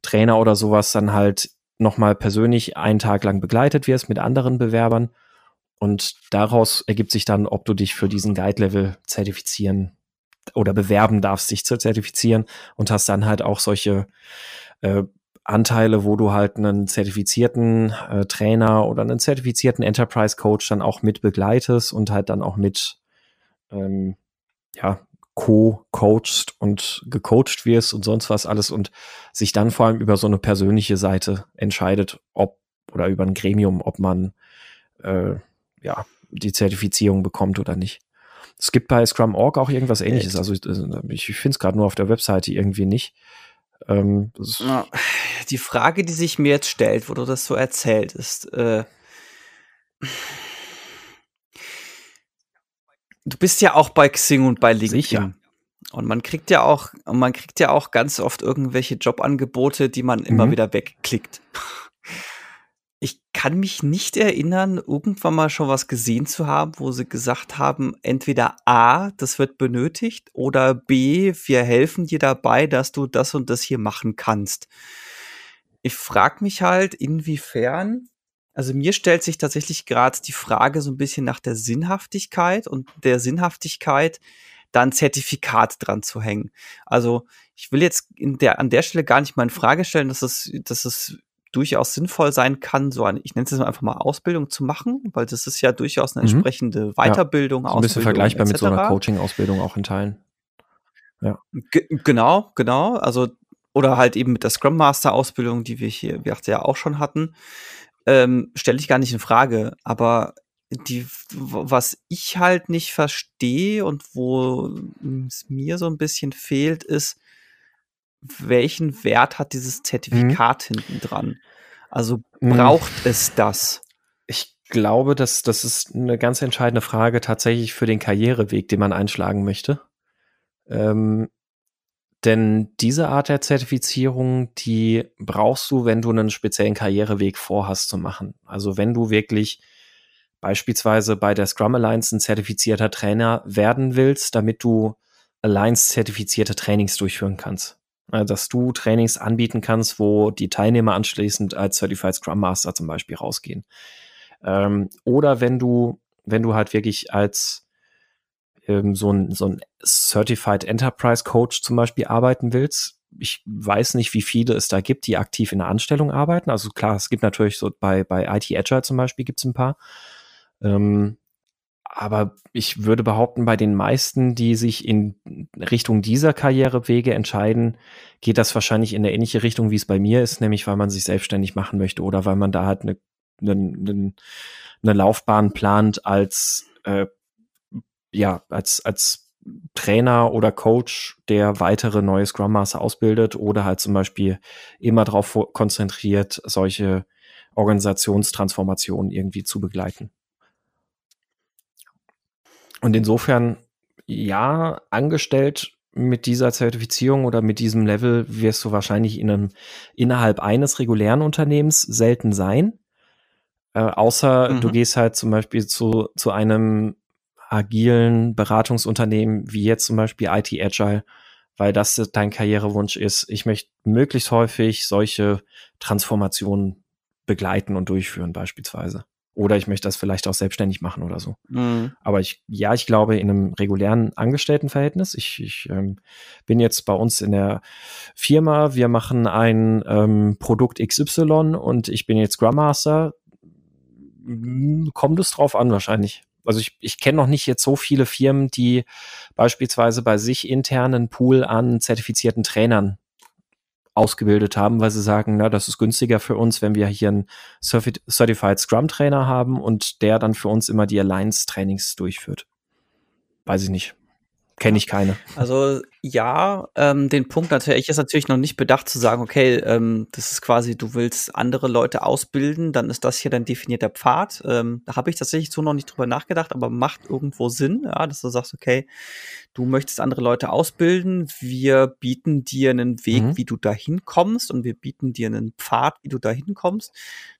Trainer oder sowas dann halt nochmal persönlich einen Tag lang begleitet wirst mit anderen Bewerbern. Und daraus ergibt sich dann, ob du dich für diesen Guide-Level zertifizieren oder bewerben darfst, dich zu zertifizieren und hast dann halt auch solche äh, Anteile, wo du halt einen zertifizierten äh, Trainer oder einen zertifizierten Enterprise Coach dann auch mit begleitest und halt dann auch mit ähm, ja, co-coachst und gecoacht wirst und sonst was alles und sich dann vor allem über so eine persönliche Seite entscheidet, ob oder über ein Gremium, ob man äh, ja die Zertifizierung bekommt oder nicht. Es gibt bei Scrum.org auch irgendwas ähnliches. Echt? Also ich, ich finde es gerade nur auf der Webseite irgendwie nicht. Ähm, die Frage, die sich mir jetzt stellt, wo du das so erzählt, ist, äh, du bist ja auch bei Xing und bei LinkedIn. Sicher. Und man kriegt ja auch, man kriegt ja auch ganz oft irgendwelche Jobangebote, die man immer mhm. wieder wegklickt. Ich kann mich nicht erinnern, irgendwann mal schon was gesehen zu haben, wo sie gesagt haben, entweder A, das wird benötigt, oder B, wir helfen dir dabei, dass du das und das hier machen kannst. Ich frage mich halt, inwiefern, also mir stellt sich tatsächlich gerade die Frage so ein bisschen nach der Sinnhaftigkeit und der Sinnhaftigkeit, da ein Zertifikat dran zu hängen. Also ich will jetzt in der, an der Stelle gar nicht mal in Frage stellen, dass es, dass es durchaus sinnvoll sein kann, so eine, ich nenne es jetzt einfach mal Ausbildung zu machen, weil das ist ja durchaus eine mhm. entsprende Weiterbildung, ja, so ein bisschen vergleichbar etc. mit so einer Coaching-Ausbildung auch in Teilen. Ja. G genau, genau. Also, oder halt eben mit der Scrum Master-Ausbildung, die wir hier, wir ja auch schon hatten, ähm, stelle ich gar nicht in Frage. Aber die, was ich halt nicht verstehe und wo es mir so ein bisschen fehlt, ist, welchen Wert hat dieses Zertifikat mhm. hinten dran? Also mhm. braucht mhm. es das? Ich glaube, dass das ist eine ganz entscheidende Frage tatsächlich für den Karriereweg, den man einschlagen möchte. Ähm, denn diese Art der Zertifizierung, die brauchst du, wenn du einen speziellen Karriereweg vorhast zu machen. Also wenn du wirklich beispielsweise bei der Scrum Alliance ein zertifizierter Trainer werden willst, damit du Alliance zertifizierte Trainings durchführen kannst. Äh, dass du Trainings anbieten kannst, wo die Teilnehmer anschließend als Certified Scrum Master zum Beispiel rausgehen. Ähm, oder wenn du, wenn du halt wirklich als ähm, so, ein, so ein Certified Enterprise Coach zum Beispiel arbeiten willst. Ich weiß nicht, wie viele es da gibt, die aktiv in der Anstellung arbeiten. Also klar, es gibt natürlich so bei, bei IT Agile zum Beispiel gibt es ein paar. Ähm, aber ich würde behaupten, bei den meisten, die sich in Richtung dieser Karrierewege entscheiden, geht das wahrscheinlich in eine ähnliche Richtung, wie es bei mir ist, nämlich weil man sich selbstständig machen möchte oder weil man da halt eine, eine, eine Laufbahn plant als äh, ja als als Trainer oder Coach, der weitere neue Scrum Master ausbildet oder halt zum Beispiel immer darauf konzentriert, solche Organisationstransformationen irgendwie zu begleiten. Und insofern, ja, angestellt mit dieser Zertifizierung oder mit diesem Level wirst du wahrscheinlich in einem, innerhalb eines regulären Unternehmens selten sein. Äh, außer mhm. du gehst halt zum Beispiel zu, zu einem agilen Beratungsunternehmen wie jetzt zum Beispiel IT Agile, weil das dein Karrierewunsch ist. Ich möchte möglichst häufig solche Transformationen begleiten und durchführen beispielsweise. Oder ich möchte das vielleicht auch selbstständig machen oder so. Mhm. Aber ich, ja, ich glaube, in einem regulären Angestelltenverhältnis. Ich, ich ähm, bin jetzt bei uns in der Firma, wir machen ein ähm, Produkt XY und ich bin jetzt Scrum Master. Hm, kommt es drauf an, wahrscheinlich. Also ich, ich kenne noch nicht jetzt so viele Firmen, die beispielsweise bei sich internen Pool an zertifizierten Trainern ausgebildet haben, weil sie sagen, na, das ist günstiger für uns, wenn wir hier einen Certified Scrum Trainer haben und der dann für uns immer die Alliance Trainings durchführt. Weiß ich nicht. Kenne ich keine. Also ja, ähm, den Punkt natürlich ist natürlich noch nicht bedacht zu sagen, okay, ähm, das ist quasi, du willst andere Leute ausbilden, dann ist das hier dein definierter Pfad. Ähm, da habe ich tatsächlich so noch nicht drüber nachgedacht, aber macht irgendwo Sinn, ja, dass du sagst, okay, du möchtest andere Leute ausbilden, wir bieten dir einen Weg, mhm. wie du dahin kommst und wir bieten dir einen Pfad, wie du dahin kommst.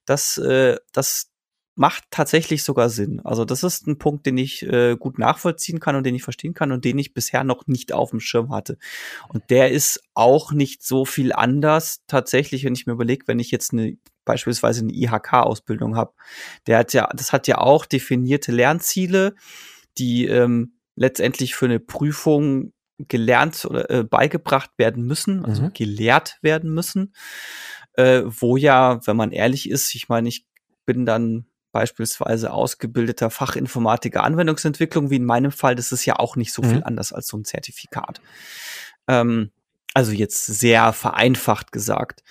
Das, äh, das macht tatsächlich sogar Sinn. Also das ist ein Punkt, den ich äh, gut nachvollziehen kann und den ich verstehen kann und den ich bisher noch nicht auf dem Schirm hatte. Und der ist auch nicht so viel anders tatsächlich, wenn ich mir überlege, wenn ich jetzt eine beispielsweise eine IHK-Ausbildung habe. Der hat ja, das hat ja auch definierte Lernziele, die ähm, letztendlich für eine Prüfung gelernt oder äh, beigebracht werden müssen, also mhm. gelehrt werden müssen. Äh, wo ja, wenn man ehrlich ist, ich meine, ich bin dann beispielsweise ausgebildeter Fachinformatiker Anwendungsentwicklung, wie in meinem Fall, das ist ja auch nicht so mhm. viel anders als so ein Zertifikat. Ähm, also jetzt sehr vereinfacht gesagt.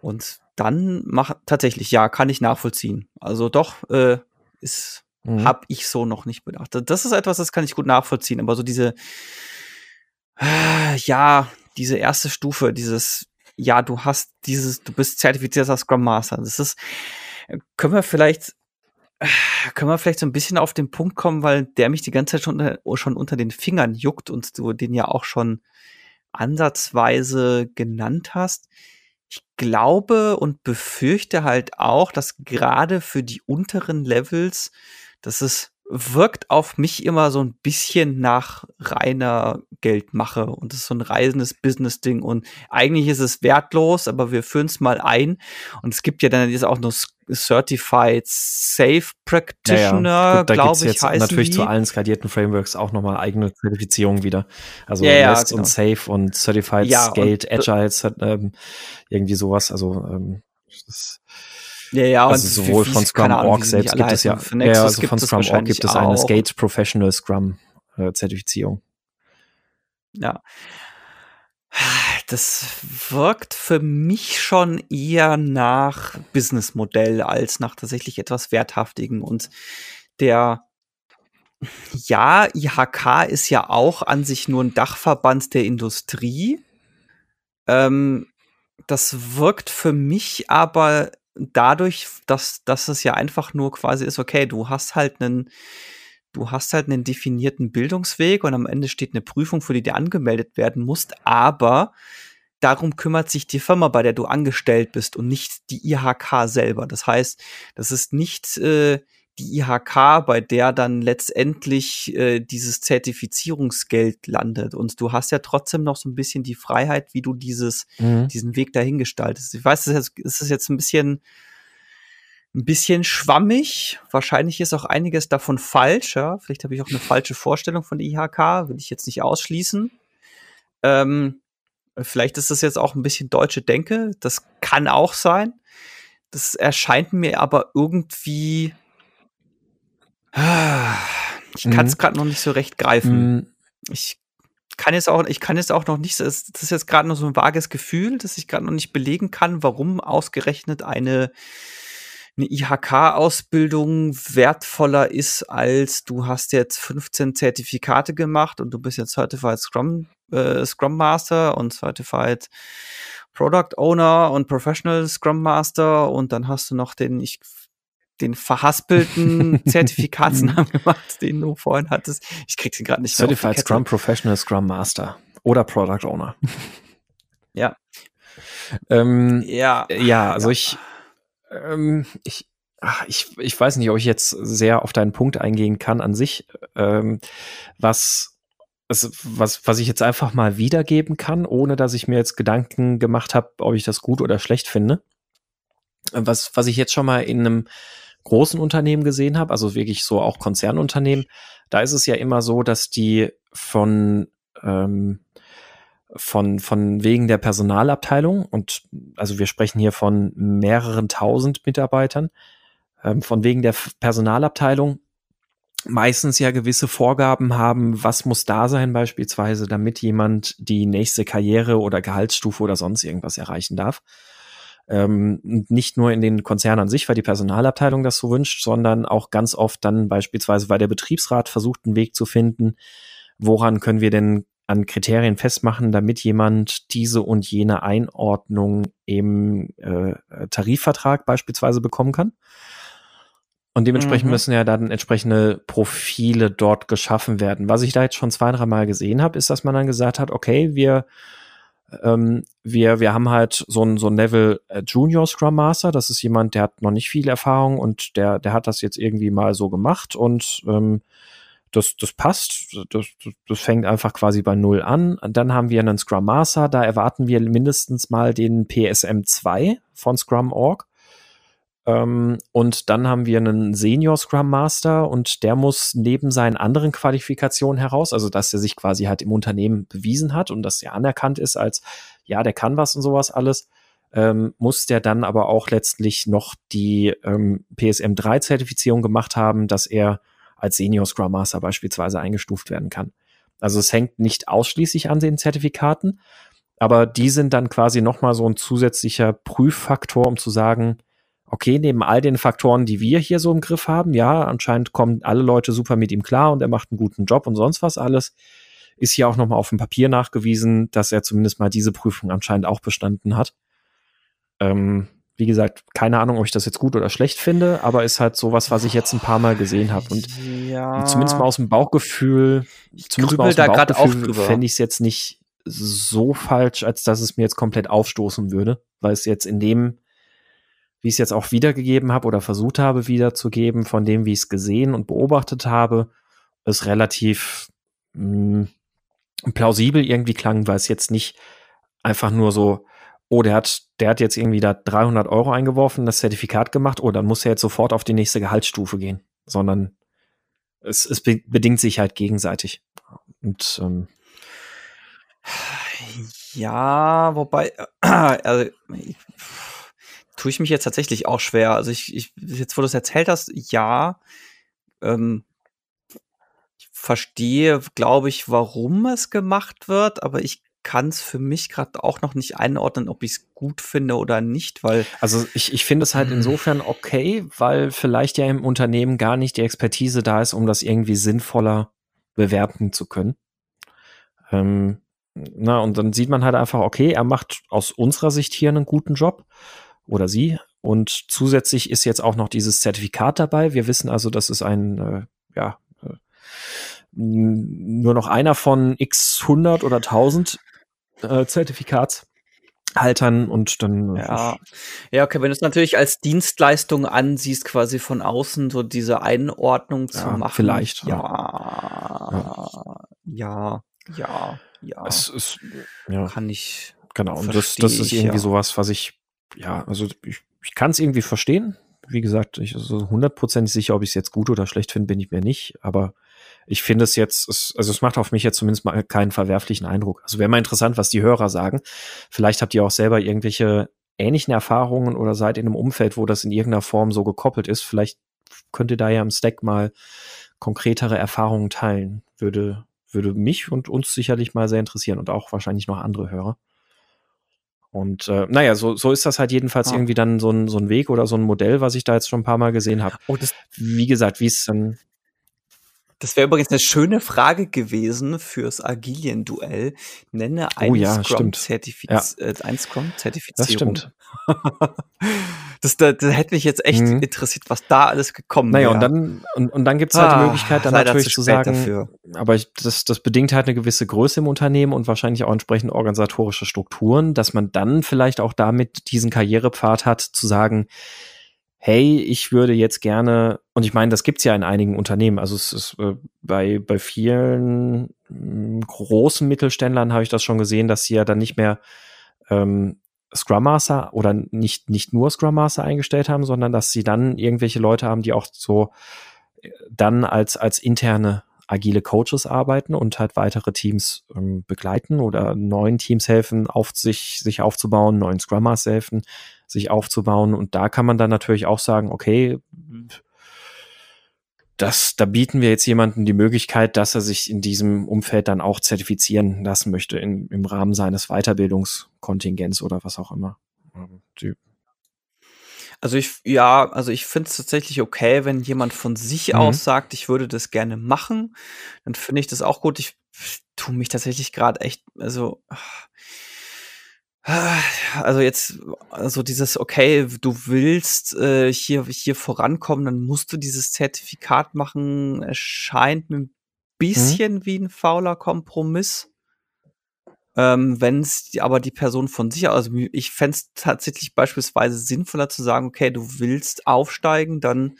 Und dann macht tatsächlich, ja, kann ich nachvollziehen. Also doch, äh, ist, mhm. habe ich so noch nicht bedacht. Das ist etwas, das kann ich gut nachvollziehen, aber so diese, äh, ja, diese erste Stufe, dieses, ja, du hast dieses, du bist zertifizierter Scrum Master. Das ist, können wir vielleicht können wir vielleicht so ein bisschen auf den Punkt kommen, weil der mich die ganze Zeit schon, schon unter den Fingern juckt und du den ja auch schon ansatzweise genannt hast. Ich glaube und befürchte halt auch, dass gerade für die unteren Levels, dass es wirkt auf mich immer so ein bisschen nach reiner Geldmache und das ist so ein reisendes Business-Ding und eigentlich ist es wertlos, aber wir führen es mal ein und es gibt ja dann jetzt auch noch Certified Safe Practitioner, ja, ja. glaube ich, jetzt natürlich die. zu allen skalierten Frameworks auch nochmal eigene Zertifizierungen wieder. Also ja, Rest genau. und Safe und Certified ja, Scaled und, Agile, ähm, irgendwie sowas. Also ähm, das ja, ja, also sowohl von Scrum Org selbst gibt es ja, ja also von Scrum Org gibt es eine Skate Professional Scrum äh, Zertifizierung. Ja. Das wirkt für mich schon eher nach Businessmodell als nach tatsächlich etwas Werthaftigen. Und der, ja, IHK ist ja auch an sich nur ein Dachverband der Industrie. Ähm, das wirkt für mich aber dadurch, dass, dass es ja einfach nur quasi ist, okay, du hast halt einen, du hast halt einen definierten Bildungsweg und am Ende steht eine Prüfung, für die du angemeldet werden musst, aber darum kümmert sich die Firma, bei der du angestellt bist und nicht die IHK selber. Das heißt, das ist nicht äh, die IHK, bei der dann letztendlich äh, dieses Zertifizierungsgeld landet. Und du hast ja trotzdem noch so ein bisschen die Freiheit, wie du dieses, mhm. diesen Weg dahin gestaltest. Ich weiß, es ist jetzt ein bisschen, ein bisschen schwammig. Wahrscheinlich ist auch einiges davon falsch. Ja? Vielleicht habe ich auch eine falsche Vorstellung von der IHK, will ich jetzt nicht ausschließen. Ähm, vielleicht ist das jetzt auch ein bisschen deutsche Denke. Das kann auch sein. Das erscheint mir aber irgendwie ich kann es mhm. gerade noch nicht so recht greifen. Mhm. Ich kann jetzt auch, ich kann jetzt auch noch nicht, das ist jetzt gerade noch so ein vages Gefühl, dass ich gerade noch nicht belegen kann, warum ausgerechnet eine, eine IHK-Ausbildung wertvoller ist, als du hast jetzt 15 Zertifikate gemacht und du bist jetzt Certified Scrum, äh, Scrum Master und Certified Product Owner und Professional Scrum Master und dann hast du noch den, ich den verhaspelten [LAUGHS] Zertifikatsnamen gemacht, den du vorhin hattest. Ich krieg den gerade nicht mehr Certified Scrum Professional Scrum Master oder Product Owner. Ja. Ähm, ja. Ja, also ja. ich, ähm, ich, ach, ich, ich weiß nicht, ob ich jetzt sehr auf deinen Punkt eingehen kann an sich, ähm, was was, was, was ich jetzt einfach mal wiedergeben kann, ohne dass ich mir jetzt Gedanken gemacht habe, ob ich das gut oder schlecht finde. Was, was ich jetzt schon mal in einem großen Unternehmen gesehen habe, also wirklich so auch Konzernunternehmen, da ist es ja immer so, dass die von ähm, von, von wegen der Personalabteilung und also wir sprechen hier von mehreren tausend Mitarbeitern, ähm, von wegen der Personalabteilung meistens ja gewisse Vorgaben haben, was muss da sein beispielsweise, damit jemand die nächste Karriere oder Gehaltsstufe oder sonst irgendwas erreichen darf. Ähm, nicht nur in den Konzernen an sich, weil die Personalabteilung das so wünscht, sondern auch ganz oft dann beispielsweise, weil der Betriebsrat versucht, einen Weg zu finden, woran können wir denn an Kriterien festmachen, damit jemand diese und jene Einordnung im äh, Tarifvertrag beispielsweise bekommen kann. Und dementsprechend mhm. müssen ja dann entsprechende Profile dort geschaffen werden. Was ich da jetzt schon zwei, drei Mal gesehen habe, ist, dass man dann gesagt hat, okay, wir ähm, wir, wir haben halt so ein, so ein Level äh, Junior Scrum Master. Das ist jemand, der hat noch nicht viel Erfahrung und der, der hat das jetzt irgendwie mal so gemacht und ähm, das, das passt. Das, das fängt einfach quasi bei Null an. Dann haben wir einen Scrum Master. Da erwarten wir mindestens mal den PSM 2 von Scrum Org. Ähm, und dann haben wir einen Senior Scrum Master und der muss neben seinen anderen Qualifikationen heraus, also dass er sich quasi halt im Unternehmen bewiesen hat und dass er anerkannt ist als, ja, der kann was und sowas alles, ähm, muss der dann aber auch letztlich noch die ähm, PSM 3 Zertifizierung gemacht haben, dass er als Senior Scrum Master beispielsweise eingestuft werden kann. Also es hängt nicht ausschließlich an den Zertifikaten, aber die sind dann quasi nochmal so ein zusätzlicher Prüffaktor, um zu sagen, okay, neben all den Faktoren, die wir hier so im Griff haben, ja, anscheinend kommen alle Leute super mit ihm klar und er macht einen guten Job und sonst was alles, ist hier auch nochmal auf dem Papier nachgewiesen, dass er zumindest mal diese Prüfung anscheinend auch bestanden hat. Ähm, wie gesagt, keine Ahnung, ob ich das jetzt gut oder schlecht finde, aber ist halt sowas, was ich jetzt ein paar Mal gesehen habe. Und ja. zumindest mal aus dem Bauchgefühl, ich zumindest mal aus dem da Bauchgefühl fände ich es jetzt nicht so falsch, als dass es mir jetzt komplett aufstoßen würde, weil es jetzt in dem wie ich es jetzt auch wiedergegeben habe oder versucht habe wiederzugeben, von dem, wie ich es gesehen und beobachtet habe, ist relativ mh, hm, plausibel irgendwie klang, weil es jetzt nicht einfach nur so, oh, der hat, der hat jetzt irgendwie da 300 Euro eingeworfen, das Zertifikat gemacht, oh, dann muss er jetzt sofort auf die nächste Gehaltsstufe gehen, sondern es, es bedingt sich halt gegenseitig. Und ähm, ja, wobei, also, ich, tue ich mich jetzt tatsächlich auch schwer. Also ich, ich jetzt, wo du es erzählt hast, ja, ähm, ich verstehe, glaube ich, warum es gemacht wird, aber ich kann es für mich gerade auch noch nicht einordnen, ob ich es gut finde oder nicht, weil. Also ich, ich finde es halt hm. insofern okay, weil vielleicht ja im Unternehmen gar nicht die Expertise da ist, um das irgendwie sinnvoller bewerten zu können. Ähm, na, und dann sieht man halt einfach, okay, er macht aus unserer Sicht hier einen guten Job oder sie. Und zusätzlich ist jetzt auch noch dieses Zertifikat dabei. Wir wissen also, das ist ein, äh, ja, äh, nur noch einer von x 100 oder 1000 äh, Zertifikatshaltern und dann. Ja. ja, okay, wenn du es natürlich als Dienstleistung ansiehst, quasi von außen so diese Einordnung zu ja, machen. Vielleicht. Ja, ja, ja, ja. Es ist, ja. Kann ich. Genau, und das, das ist irgendwie ja. sowas, was ich ja, also ich, ich kann es irgendwie verstehen. Wie gesagt, ich also hundertprozentig sicher, ob ich es jetzt gut oder schlecht finde, bin ich mir nicht. Aber ich finde es jetzt, es, also es macht auf mich jetzt zumindest mal keinen verwerflichen Eindruck. Also wäre mal interessant, was die Hörer sagen. Vielleicht habt ihr auch selber irgendwelche ähnlichen Erfahrungen oder seid in einem Umfeld, wo das in irgendeiner Form so gekoppelt ist. Vielleicht könnt ihr da ja im Stack mal konkretere Erfahrungen teilen. Würde, würde mich und uns sicherlich mal sehr interessieren und auch wahrscheinlich noch andere Hörer. Und äh, naja, so, so ist das halt jedenfalls ah. irgendwie dann so ein, so ein Weg oder so ein Modell, was ich da jetzt schon ein paar Mal gesehen habe. Oh, wie gesagt, wie es dann. Das wäre übrigens eine schöne Frage gewesen fürs Agilien-Duell. Nenne eine oh, ja, Scrum-Zertifizierung. Ja. Äh, ein Scrum-Zertifizierung. Das stimmt. [LAUGHS] das, das, das hätte mich jetzt echt mhm. interessiert, was da alles gekommen naja, wäre. Naja, und dann, und, und dann gibt's halt ah, die Möglichkeit, dann natürlich zu, zu sagen, dafür. aber ich, das, das bedingt halt eine gewisse Größe im Unternehmen und wahrscheinlich auch entsprechend organisatorische Strukturen, dass man dann vielleicht auch damit diesen Karrierepfad hat, zu sagen, hey, ich würde jetzt gerne, und ich meine, das gibt's ja in einigen Unternehmen, also es ist äh, bei, bei vielen äh, großen Mittelständlern habe ich das schon gesehen, dass sie ja dann nicht mehr ähm, Scrum Master oder nicht, nicht nur Scrum Master eingestellt haben, sondern dass sie dann irgendwelche Leute haben, die auch so äh, dann als, als interne agile Coaches arbeiten und halt weitere Teams ähm, begleiten oder neuen Teams helfen, auf sich, sich aufzubauen, neuen Scrum Master helfen, sich aufzubauen. Und da kann man dann natürlich auch sagen, okay, das, da bieten wir jetzt jemandem die Möglichkeit, dass er sich in diesem Umfeld dann auch zertifizieren lassen möchte in, im Rahmen seines Weiterbildungskontingents oder was auch immer. Die also ich, ja, also ich finde es tatsächlich okay, wenn jemand von sich mhm. aus sagt, ich würde das gerne machen, dann finde ich das auch gut. Ich tue mich tatsächlich gerade echt, also also jetzt, also dieses, okay, du willst äh, hier, hier vorankommen, dann musst du dieses Zertifikat machen, erscheint mir ein mhm. bisschen mhm. wie ein fauler Kompromiss. Ähm, Wenn es aber die Person von sich, also ich fände es tatsächlich beispielsweise sinnvoller zu sagen, okay, du willst aufsteigen, dann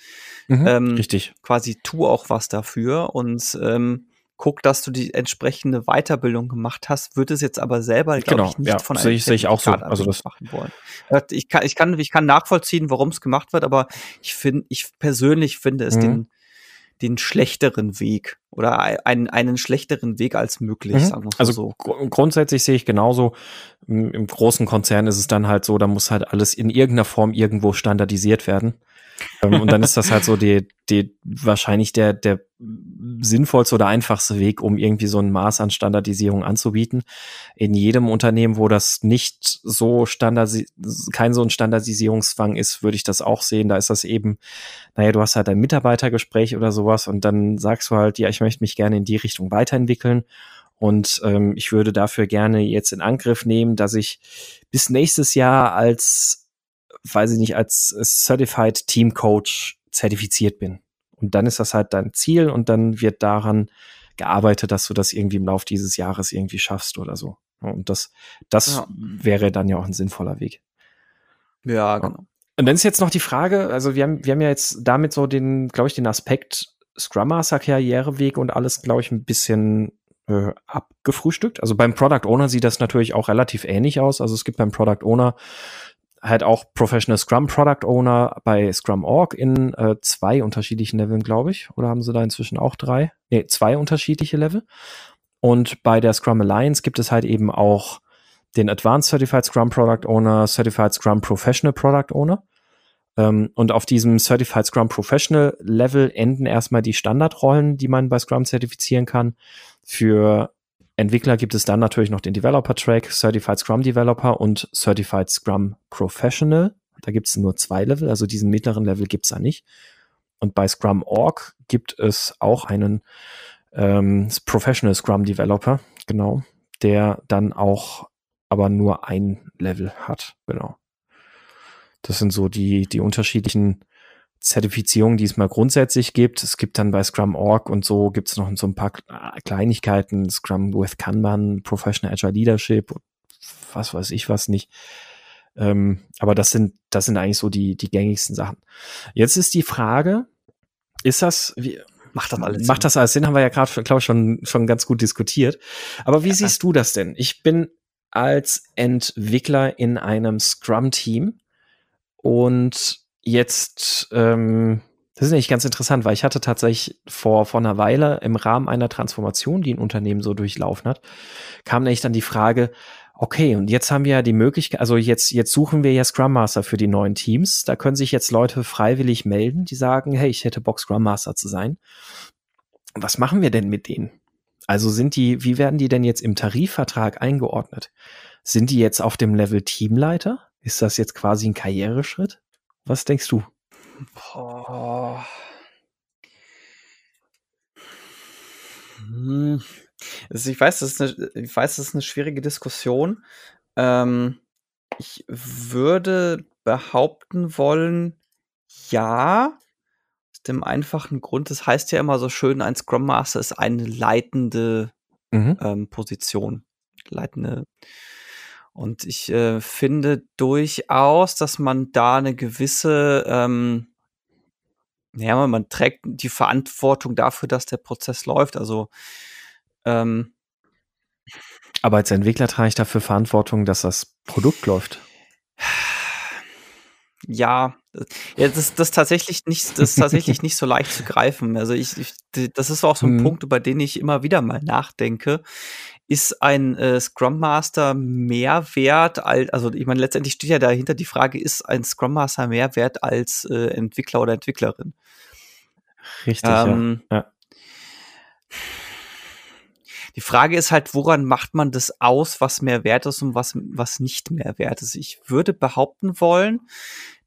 mhm, ähm, richtig. quasi tu auch was dafür und ähm, guck, dass du die entsprechende Weiterbildung gemacht hast, wird es jetzt aber selber, glaube genau, ich, nicht ja, von einem sehe ich auch so. Also das machen wollen. Ich kann, ich kann, ich kann nachvollziehen, warum es gemacht wird, aber ich finde, ich persönlich finde es mhm. den den schlechteren Weg oder einen, einen schlechteren Weg als möglich, mhm. sagen wir also so. Gr grundsätzlich sehe ich genauso. Im großen Konzern ist es dann halt so, da muss halt alles in irgendeiner Form irgendwo standardisiert werden. Ähm, und dann ist das halt so die, die wahrscheinlich der, der sinnvollste oder einfachste Weg, um irgendwie so ein Maß an Standardisierung anzubieten. In jedem Unternehmen, wo das nicht so standardisi kein so ein Standardisierungszwang ist, würde ich das auch sehen. Da ist das eben, naja, du hast halt ein Mitarbeitergespräch oder sowas und dann sagst du halt, ja, ich möchte mich gerne in die Richtung weiterentwickeln. Und ähm, ich würde dafür gerne jetzt in Angriff nehmen, dass ich bis nächstes Jahr als weiß ich nicht, als Certified Team Coach zertifiziert bin. Und dann ist das halt dein Ziel und dann wird daran gearbeitet, dass du das irgendwie im Laufe dieses Jahres irgendwie schaffst oder so. Und das, das ja. wäre dann ja auch ein sinnvoller Weg. Ja, genau. Und dann ist jetzt noch die Frage, also wir haben, wir haben ja jetzt damit so den, glaube ich, den Aspekt Scrum Master Karriereweg und alles, glaube ich, ein bisschen äh, abgefrühstückt. Also beim Product Owner sieht das natürlich auch relativ ähnlich aus. Also es gibt beim Product Owner halt auch Professional Scrum Product Owner bei Scrum Org in äh, zwei unterschiedlichen Leveln, glaube ich. Oder haben sie da inzwischen auch drei? Nee, zwei unterschiedliche Level. Und bei der Scrum Alliance gibt es halt eben auch den Advanced Certified Scrum Product Owner, Certified Scrum Professional Product Owner. Ähm, und auf diesem Certified Scrum Professional Level enden erstmal die Standardrollen, die man bei Scrum zertifizieren kann. Für Entwickler gibt es dann natürlich noch den Developer-Track, Certified Scrum Developer und Certified Scrum Professional. Da gibt es nur zwei Level, also diesen mittleren Level gibt es da nicht. Und bei Scrum Org gibt es auch einen ähm, Professional Scrum Developer, genau, der dann auch aber nur ein Level hat, genau. Das sind so die, die unterschiedlichen Zertifizierung, die es mal grundsätzlich gibt. Es gibt dann bei Scrum Org und so gibt es noch so ein paar Kleinigkeiten, Scrum with Kanban, Professional Agile Leadership, was weiß ich was nicht. Ähm, aber das sind, das sind eigentlich so die, die gängigsten Sachen. Jetzt ist die Frage, ist das, wie, macht das alles Macht das alles Sinn? Haben wir ja gerade, glaube ich, schon, schon ganz gut diskutiert. Aber wie ja. siehst du das denn? Ich bin als Entwickler in einem Scrum-Team und jetzt, ähm, das ist nämlich ganz interessant, weil ich hatte tatsächlich vor, vor einer Weile im Rahmen einer Transformation, die ein Unternehmen so durchlaufen hat, kam nämlich dann die Frage, okay, und jetzt haben wir ja die Möglichkeit, also jetzt, jetzt suchen wir ja Scrum Master für die neuen Teams. Da können sich jetzt Leute freiwillig melden, die sagen, hey, ich hätte Bock, Scrum Master zu sein. Was machen wir denn mit denen? Also sind die, wie werden die denn jetzt im Tarifvertrag eingeordnet? Sind die jetzt auf dem Level Teamleiter? Ist das jetzt quasi ein Karriereschritt? Was denkst du? Boah. Hm. Also ich weiß, das ist eine, ich weiß, das ist eine schwierige Diskussion. Ähm, ich würde behaupten wollen, ja. Aus dem einfachen Grund, das heißt ja immer so schön, ein Scrum Master ist eine leitende mhm. ähm, Position. Leitende und ich äh, finde durchaus, dass man da eine gewisse, ähm, naja, man trägt die Verantwortung dafür, dass der Prozess läuft. Also ähm, aber als Entwickler trage ich dafür Verantwortung, dass das Produkt läuft. Ja, ja das, ist, das tatsächlich nicht, das ist tatsächlich [LAUGHS] nicht so leicht zu greifen. Also ich, ich das ist auch so ein mhm. Punkt, über den ich immer wieder mal nachdenke ist ein äh, Scrum Master mehr wert als, also ich meine, letztendlich steht ja dahinter die Frage, ist ein Scrum Master mehr wert als äh, Entwickler oder Entwicklerin? Richtig, ähm, ja. ja. Die Frage ist halt, woran macht man das aus, was mehr wert ist und was, was nicht mehr wert ist? Ich würde behaupten wollen,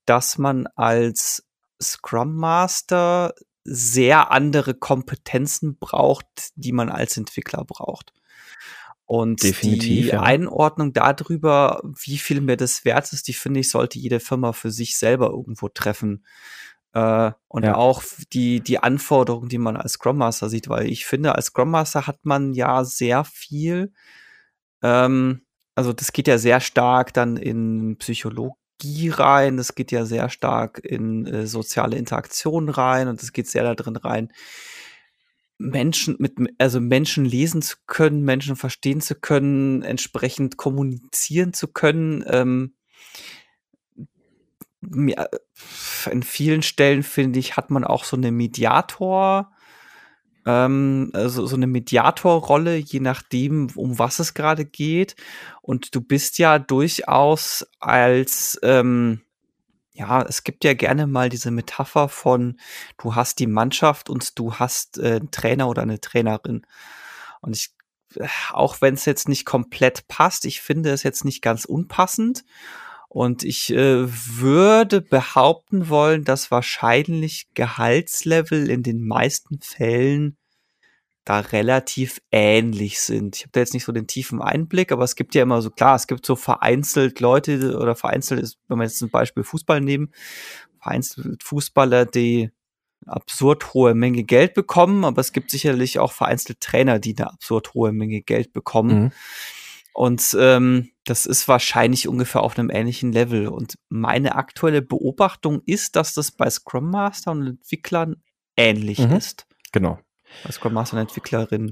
dass man als Scrum Master sehr andere Kompetenzen braucht, die man als Entwickler braucht. Und Definitiv, die ja. Einordnung darüber, wie viel mir das wert ist, die finde ich, sollte jede Firma für sich selber irgendwo treffen. Äh, und ja. auch die, die Anforderungen, die man als Scrum Master sieht, weil ich finde, als Scrum Master hat man ja sehr viel, ähm, also das geht ja sehr stark dann in Psychologie rein, das geht ja sehr stark in äh, soziale Interaktion rein und das geht sehr da drin rein. Menschen mit, also Menschen lesen zu können, Menschen verstehen zu können, entsprechend kommunizieren zu können. Ähm, in vielen Stellen, finde ich, hat man auch so eine Mediator, ähm, also so eine Mediatorrolle, je nachdem, um was es gerade geht. Und du bist ja durchaus als, ähm, ja, es gibt ja gerne mal diese Metapher von, du hast die Mannschaft und du hast äh, einen Trainer oder eine Trainerin. Und ich, äh, auch wenn es jetzt nicht komplett passt, ich finde es jetzt nicht ganz unpassend. Und ich äh, würde behaupten wollen, dass wahrscheinlich Gehaltslevel in den meisten Fällen da relativ ähnlich sind. Ich habe da jetzt nicht so den tiefen Einblick, aber es gibt ja immer so, klar, es gibt so vereinzelt Leute oder vereinzelt, wenn wir jetzt zum Beispiel Fußball nehmen, vereinzelt Fußballer, die absurd hohe Menge Geld bekommen, aber es gibt sicherlich auch vereinzelt Trainer, die eine absurd hohe Menge Geld bekommen. Mhm. Und ähm, das ist wahrscheinlich ungefähr auf einem ähnlichen Level. Und meine aktuelle Beobachtung ist, dass das bei Scrum Master und Entwicklern ähnlich mhm. ist. Genau. Bei Scrum Master und Entwicklerin.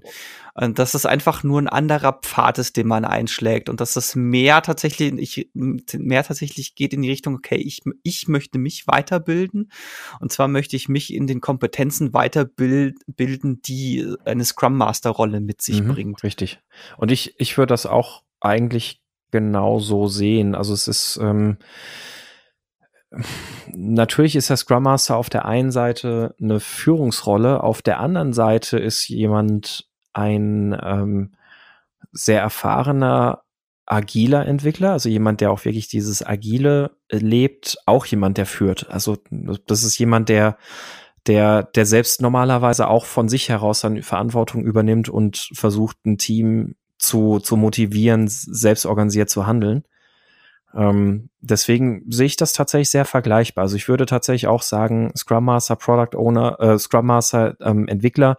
Und dass es einfach nur ein anderer Pfad ist, den man einschlägt. Und dass es mehr tatsächlich, ich, mehr tatsächlich geht in die Richtung, okay, ich, ich möchte mich weiterbilden. Und zwar möchte ich mich in den Kompetenzen weiterbilden, die eine Scrum Master Rolle mit sich mhm, bringt. Richtig. Und ich, ich würde das auch eigentlich genau so sehen. Also es ist ähm, natürlich ist der Scrum Master auf der einen Seite eine Führungsrolle, auf der anderen Seite ist jemand ein ähm, sehr erfahrener agiler Entwickler, also jemand, der auch wirklich dieses agile lebt, auch jemand, der führt. Also das ist jemand, der der der selbst normalerweise auch von sich heraus dann Verantwortung übernimmt und versucht ein Team zu, zu motivieren, selbst organisiert zu handeln. Ähm, deswegen sehe ich das tatsächlich sehr vergleichbar. Also ich würde tatsächlich auch sagen, Scrum Master, Product Owner, äh, Scrum Master, ähm, Entwickler,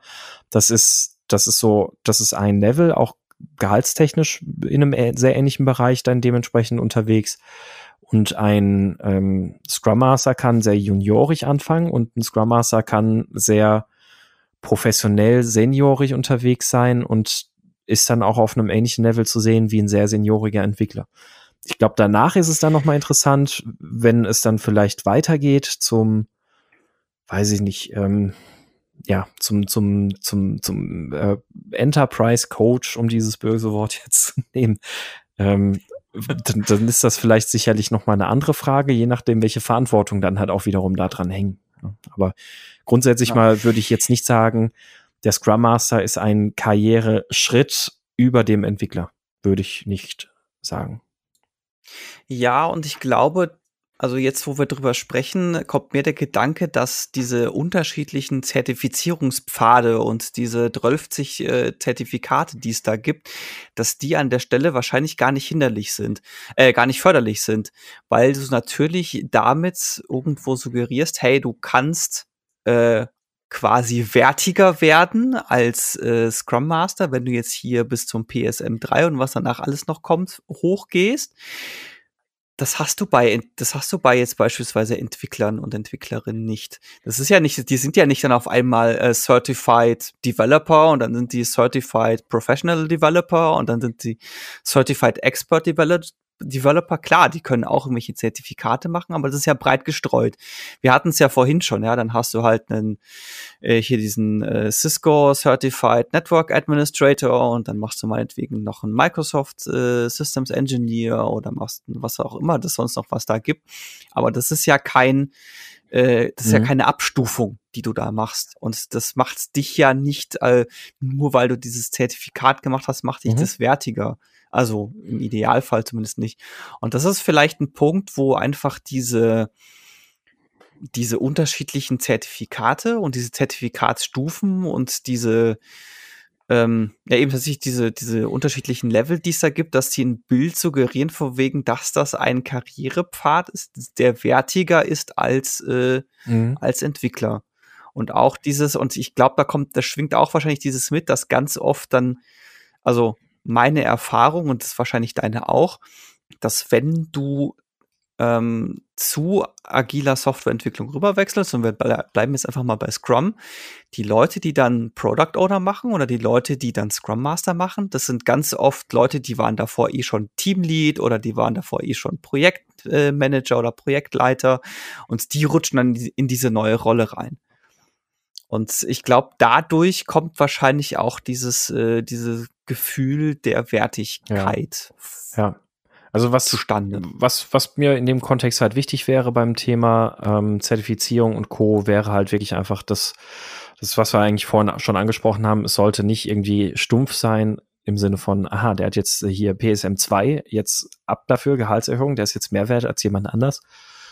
das ist, das ist so, das ist ein Level, auch gehaltstechnisch in einem sehr ähnlichen Bereich dann dementsprechend unterwegs. Und ein ähm, Scrum Master kann sehr juniorig anfangen und ein Scrum Master kann sehr professionell seniorig unterwegs sein und ist dann auch auf einem ähnlichen Level zu sehen wie ein sehr senioriger Entwickler. Ich glaube, danach ist es dann nochmal interessant, wenn es dann vielleicht weitergeht zum, weiß ich nicht, ähm, ja, zum, zum, zum, zum äh, Enterprise Coach, um dieses böse Wort [LAUGHS] jetzt zu nehmen. Ähm, dann, dann ist das vielleicht sicherlich nochmal eine andere Frage, je nachdem, welche Verantwortung dann halt auch wiederum da dran hängen. Aber grundsätzlich ja. mal würde ich jetzt nicht sagen, der Scrum Master ist ein Karriereschritt über dem Entwickler, würde ich nicht sagen. Ja, und ich glaube, also jetzt, wo wir drüber sprechen, kommt mir der Gedanke, dass diese unterschiedlichen Zertifizierungspfade und diese 12 äh, Zertifikate, die es da gibt, dass die an der Stelle wahrscheinlich gar nicht hinderlich sind, äh, gar nicht förderlich sind, weil du natürlich damit irgendwo suggerierst, hey, du kannst äh, quasi wertiger werden als äh, Scrum Master, wenn du jetzt hier bis zum PSM 3 und was danach alles noch kommt, hochgehst. Das hast du bei, das hast du bei jetzt beispielsweise Entwicklern und Entwicklerinnen nicht. Das ist ja nicht, die sind ja nicht dann auf einmal äh, Certified Developer und dann sind die Certified Professional Developer und dann sind die Certified Expert Developer Developer, klar, die können auch irgendwelche Zertifikate machen, aber das ist ja breit gestreut. Wir hatten es ja vorhin schon, ja, dann hast du halt einen, äh, hier diesen äh, Cisco Certified Network Administrator und dann machst du meinetwegen noch einen Microsoft äh, Systems Engineer oder machst was auch immer das sonst noch was da gibt. Aber das ist ja kein äh, das ist mhm. ja keine Abstufung, die du da machst. Und das macht dich ja nicht, äh, nur weil du dieses Zertifikat gemacht hast, macht dich mhm. das wertiger. Also im Idealfall zumindest nicht. Und das ist vielleicht ein Punkt, wo einfach diese, diese unterschiedlichen Zertifikate und diese Zertifikatsstufen und diese ähm, ja eben tatsächlich diese, diese unterschiedlichen Level, die es da gibt, dass die ein Bild suggerieren, von wegen, dass das ein Karrierepfad ist, der wertiger ist als, äh, mhm. als Entwickler. Und auch dieses, und ich glaube, da kommt, da schwingt auch wahrscheinlich dieses mit, dass ganz oft dann, also meine Erfahrung, und das ist wahrscheinlich deine auch, dass wenn du ähm, zu agiler Softwareentwicklung rüberwechselst, und wir bleiben jetzt einfach mal bei Scrum, die Leute, die dann Product Owner machen oder die Leute, die dann Scrum Master machen, das sind ganz oft Leute, die waren davor eh schon Teamlead oder die waren davor eh schon Projektmanager oder Projektleiter und die rutschen dann in diese neue Rolle rein. Und ich glaube, dadurch kommt wahrscheinlich auch dieses, äh, dieses Gefühl der Wertigkeit. Ja. ja. Also was zustande. Was, was mir in dem Kontext halt wichtig wäre beim Thema ähm, Zertifizierung und Co. wäre halt wirklich einfach das, das, was wir eigentlich vorhin schon angesprochen haben, es sollte nicht irgendwie stumpf sein im Sinne von, aha, der hat jetzt hier PSM 2, jetzt ab dafür, Gehaltserhöhung, der ist jetzt mehr wert als jemand anders,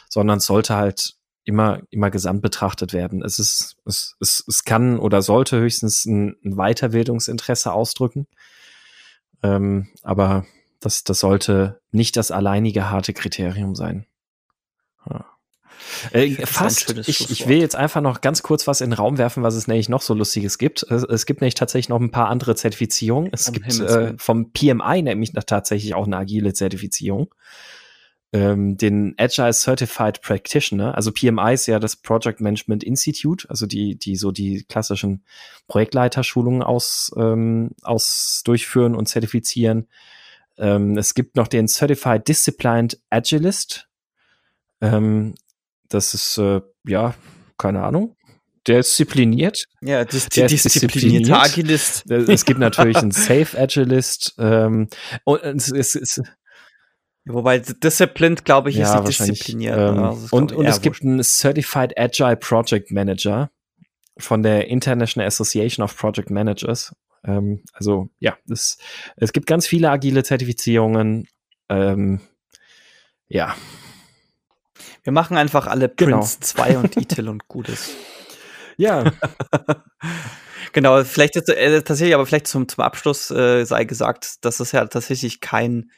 sondern es sollte halt immer, immer gesamt betrachtet werden. Es ist, es, es, es kann oder sollte höchstens ein, ein Weiterbildungsinteresse ausdrücken. Ähm, aber das, das sollte nicht das alleinige harte Kriterium sein. Ja. Äh, fast. Ich, ich will jetzt einfach noch ganz kurz was in den Raum werfen, was es nämlich noch so Lustiges gibt. Es, es gibt nämlich tatsächlich noch ein paar andere Zertifizierungen. Es um gibt äh, vom PMI nämlich tatsächlich auch eine agile Zertifizierung ähm, den Agile Certified Practitioner. Also PMI ist ja das Project Management Institute, also die, die so die klassischen Projektleiterschulungen aus, ähm, aus durchführen und zertifizieren. Ähm, es gibt noch den Certified Disciplined Agilist. Ähm, das ist, äh, ja, keine Ahnung. Der ist diszipliniert. Ja, das ist der ist disziplinierte Agilist. Es gibt natürlich [LAUGHS] einen Safe Agilist. Ähm, und es, es, es Wobei Disciplined, glaube ich, ja, ist nicht diszipliniert. Ähm, also und und es gibt einen Certified Agile Project Manager von der International Association of Project Managers. Ähm, also ja, es, es gibt ganz viele agile Zertifizierungen. Ähm, ja. Wir machen einfach alle genau. Prince 2 und [LAUGHS] ITIL und Gutes. Ja. [LAUGHS] genau, vielleicht jetzt, äh, tatsächlich, aber vielleicht zum, zum Abschluss äh, sei gesagt, dass es ja tatsächlich kein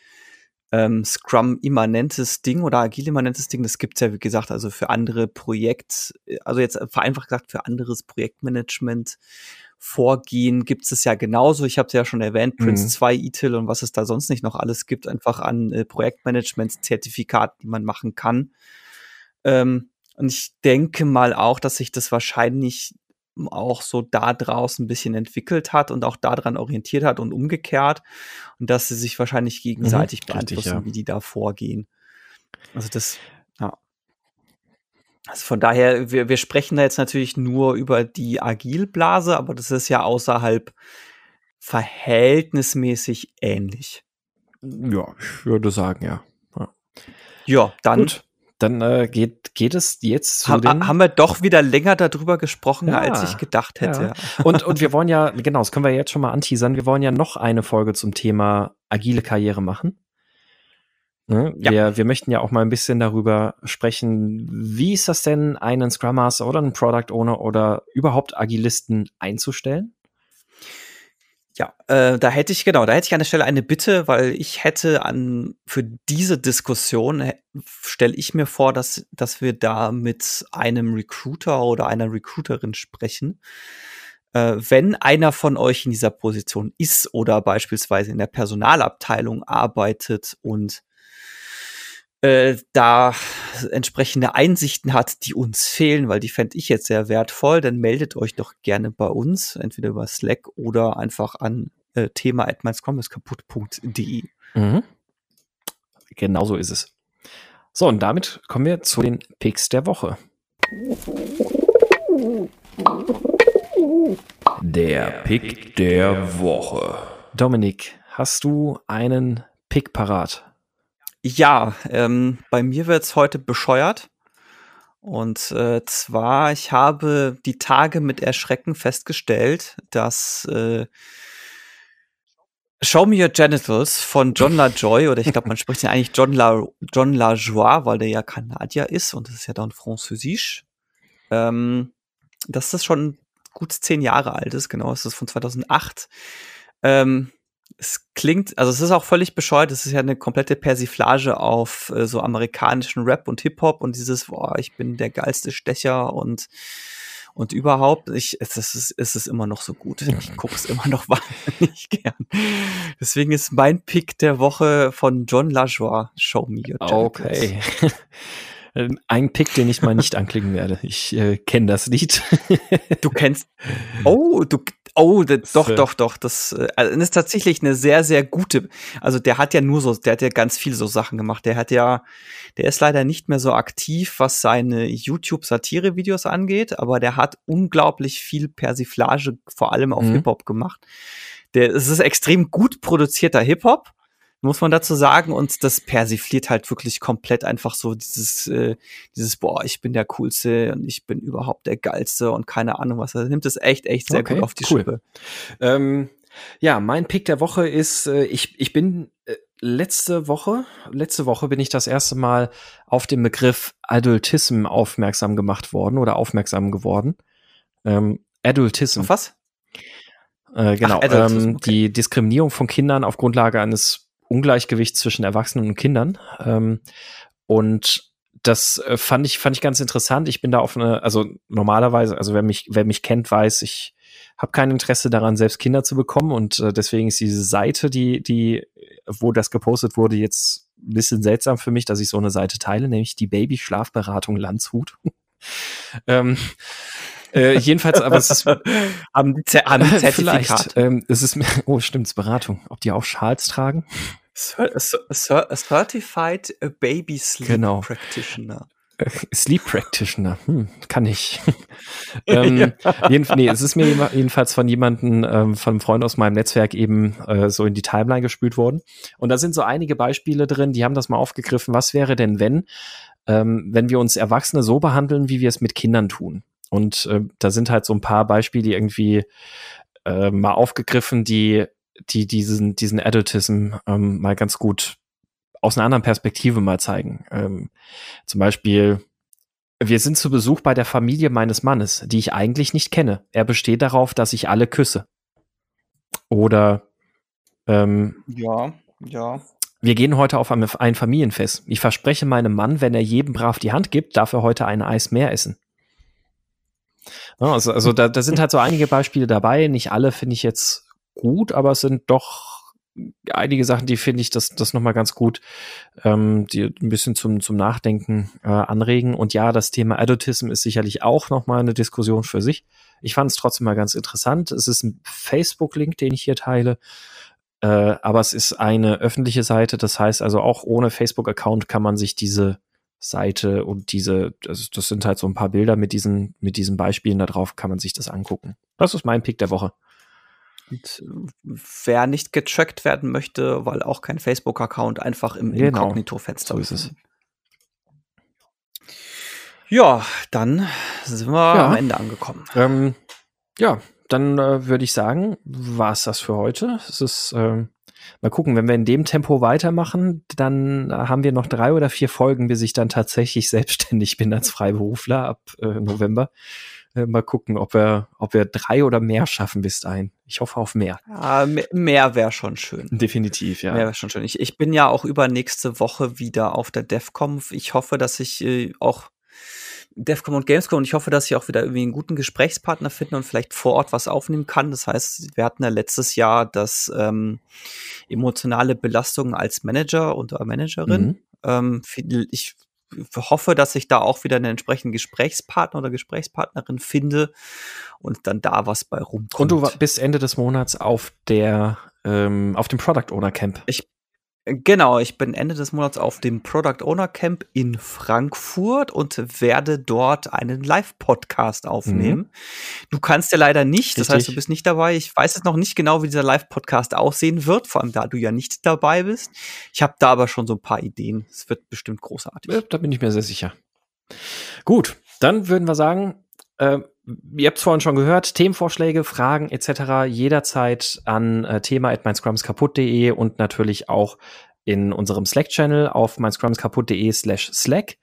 ähm, Scrum-immanentes Ding oder agil-immanentes Ding, das gibt's ja, wie gesagt, also für andere Projekt, also jetzt vereinfacht gesagt, für anderes Projektmanagement Vorgehen gibt es ja genauso. Ich habe es ja schon erwähnt, Prince mhm. 2 ITIL und was es da sonst nicht noch alles gibt, einfach an äh, Projektmanagement-Zertifikaten, die man machen kann. Ähm, und ich denke mal auch, dass sich das wahrscheinlich auch so da draußen ein bisschen entwickelt hat und auch daran orientiert hat und umgekehrt und dass sie sich wahrscheinlich mhm, gegenseitig mhm, beeinflussen, ja. wie die da vorgehen. Also das, ja. Also von daher, wir, wir sprechen da jetzt natürlich nur über die Agilblase, aber das ist ja außerhalb verhältnismäßig ähnlich. Ja, ich würde sagen, ja. Ja, ja dann Gut dann äh, geht, geht es jetzt zu ha, Haben wir doch wieder länger darüber gesprochen, ja, als ich gedacht hätte. Ja. Und, und [LAUGHS] wir wollen ja, genau, das können wir jetzt schon mal anteasern, wir wollen ja noch eine Folge zum Thema agile Karriere machen. Ne? Ja. Wir, wir möchten ja auch mal ein bisschen darüber sprechen, wie ist das denn, einen Scrum Master oder einen Product Owner oder überhaupt Agilisten einzustellen? Ja, äh, da hätte ich, genau, da hätte ich an der Stelle eine Bitte, weil ich hätte an, für diese Diskussion stelle ich mir vor, dass, dass wir da mit einem Recruiter oder einer Recruiterin sprechen. Äh, wenn einer von euch in dieser Position ist oder beispielsweise in der Personalabteilung arbeitet und äh, da entsprechende Einsichten hat, die uns fehlen, weil die fände ich jetzt sehr wertvoll, dann meldet euch doch gerne bei uns, entweder über Slack oder einfach an äh, thema at kaputt.de. Mhm. Genau so ist es. So, und damit kommen wir zu den Picks der Woche. Der Pick der Woche. Dominik, hast du einen Pick parat? Ja, ähm, bei mir wird's heute bescheuert. Und äh, zwar, ich habe die Tage mit Erschrecken festgestellt, dass äh, Show Me Your Genitals von John LaJoy, oder ich glaube, man spricht ja eigentlich John, La, John LaJoie, weil der ja Kanadier ist und das ist ja dann Französisch. Ähm, dass das schon gut zehn Jahre alt ist, genau, es ist von 2008. Ähm, es klingt, also es ist auch völlig bescheuert, es ist ja eine komplette Persiflage auf äh, so amerikanischen Rap und Hip-Hop und dieses, boah, ich bin der geilste Stecher und und überhaupt, ich, es, ist, es ist immer noch so gut. Ich gucke es immer noch [LAUGHS] wahnsinnig gern. Deswegen ist mein Pick der Woche von John LaJoie, Show Me Your Genitals. Okay. [LAUGHS] Ein Pick, den ich mal nicht [LAUGHS] anklicken werde. Ich äh, kenne das Lied. du kennst. Oh, du. Oh, das, doch, doch, doch. Das, äh, also, das ist tatsächlich eine sehr, sehr gute. Also der hat ja nur so, der hat ja ganz viele so Sachen gemacht. Der hat ja, der ist leider nicht mehr so aktiv, was seine YouTube-Satire-Videos angeht, aber der hat unglaublich viel Persiflage, vor allem auf mhm. Hip-Hop gemacht. Der, es ist extrem gut produzierter Hip-Hop muss man dazu sagen. Und das persifliert halt wirklich komplett einfach so dieses, äh, dieses, boah, ich bin der Coolste und ich bin überhaupt der Geilste und keine Ahnung was. Er nimmt es echt, echt sehr okay, gut auf die cool. Schippe. Ähm, ja, mein Pick der Woche ist, äh, ich, ich bin äh, letzte Woche, letzte Woche bin ich das erste Mal auf den Begriff Adultism aufmerksam gemacht worden oder aufmerksam geworden. Ähm, Adultism. Auf was? Äh, genau, Ach, ähm, okay. die Diskriminierung von Kindern auf Grundlage eines Ungleichgewicht zwischen Erwachsenen und Kindern. Ähm, und das äh, fand ich fand ich ganz interessant. Ich bin da auf eine, also normalerweise, also wer mich wer mich kennt, weiß, ich habe kein Interesse daran, selbst Kinder zu bekommen und äh, deswegen ist diese Seite, die die wo das gepostet wurde, jetzt ein bisschen seltsam für mich, dass ich so eine Seite teile, nämlich die Baby Schlafberatung Landshut. [LAUGHS] ähm, äh, jedenfalls, aber es ist am, am [LAUGHS] Zertifikat. Ähm, es ist oh stimmt's Beratung, ob die auch Schals tragen? Certified Baby Sleep genau. Practitioner. Äh, Sleep Practitioner, hm, kann ich. [LAUGHS] ähm, ja. jeden, nee, es ist mir jedenfalls von jemandem, ähm, von einem Freund aus meinem Netzwerk eben äh, so in die Timeline gespült worden. Und da sind so einige Beispiele drin, die haben das mal aufgegriffen. Was wäre denn, wenn, ähm, wenn wir uns Erwachsene so behandeln, wie wir es mit Kindern tun? Und äh, da sind halt so ein paar Beispiele irgendwie äh, mal aufgegriffen, die die diesen, diesen Adultism ähm, mal ganz gut aus einer anderen Perspektive mal zeigen. Ähm, zum Beispiel, wir sind zu Besuch bei der Familie meines Mannes, die ich eigentlich nicht kenne. Er besteht darauf, dass ich alle küsse. Oder ähm, ja, ja. Wir gehen heute auf ein, Familienfest. Ich verspreche meinem Mann, wenn er jedem brav die Hand gibt, darf er heute ein Eis mehr essen. Also, also da, da sind halt so einige Beispiele dabei. Nicht alle finde ich jetzt gut, aber es sind doch einige Sachen, die finde ich das, das nochmal ganz gut, ähm, die ein bisschen zum, zum Nachdenken äh, anregen. Und ja, das Thema Adultism ist sicherlich auch nochmal eine Diskussion für sich. Ich fand es trotzdem mal ganz interessant. Es ist ein Facebook-Link, den ich hier teile. Äh, aber es ist eine öffentliche Seite. Das heißt also auch ohne Facebook-Account kann man sich diese Seite und diese, das, das sind halt so ein paar Bilder mit diesen, mit diesen Beispielen da drauf, kann man sich das angucken. Das ist mein Pick der Woche. Und wer nicht getrackt werden möchte, weil auch kein Facebook-Account, einfach im genau. Inkognito-Fenster. So ist es. Ja, dann sind wir ja. am Ende angekommen. Ähm, ja, dann äh, würde ich sagen, war es das für heute. Es ist, äh, mal gucken, wenn wir in dem Tempo weitermachen, dann haben wir noch drei oder vier Folgen, bis ich dann tatsächlich [LAUGHS] selbstständig bin als Freiberufler ab äh, November. Äh, mal gucken, ob wir, ob wir drei oder mehr schaffen bis dahin. Ich hoffe auf mehr. Ja, mehr wäre schon schön. Definitiv, ja. Mehr wäre schon schön. Ich, ich bin ja auch übernächste Woche wieder auf der DEFCOM. Ich hoffe, dass ich äh, auch DEFCOM und Gamescom und ich hoffe, dass ich auch wieder irgendwie einen guten Gesprächspartner finde und vielleicht vor Ort was aufnehmen kann. Das heißt, wir hatten ja letztes Jahr das ähm, emotionale Belastung als Manager und Managerin. Mhm. Ähm, ich hoffe, dass ich da auch wieder einen entsprechenden Gesprächspartner oder Gesprächspartnerin finde und dann da was bei rumkommt. Und du bist Ende des Monats auf der ähm, auf dem Product Owner Camp. Ich Genau, ich bin Ende des Monats auf dem Product Owner Camp in Frankfurt und werde dort einen Live-Podcast aufnehmen. Mhm. Du kannst ja leider nicht, das Richtig. heißt, du bist nicht dabei. Ich weiß jetzt noch nicht genau, wie dieser Live-Podcast aussehen wird, vor allem da du ja nicht dabei bist. Ich habe da aber schon so ein paar Ideen. Es wird bestimmt großartig. Ja, da bin ich mir sehr sicher. Gut, dann würden wir sagen, äh, ihr habt es vorhin schon gehört, Themenvorschläge, Fragen etc. jederzeit an äh, thema@meinscrumskaputt.de und natürlich auch in unserem Slack-Channel auf meinscrumskaputt.de slash Slack.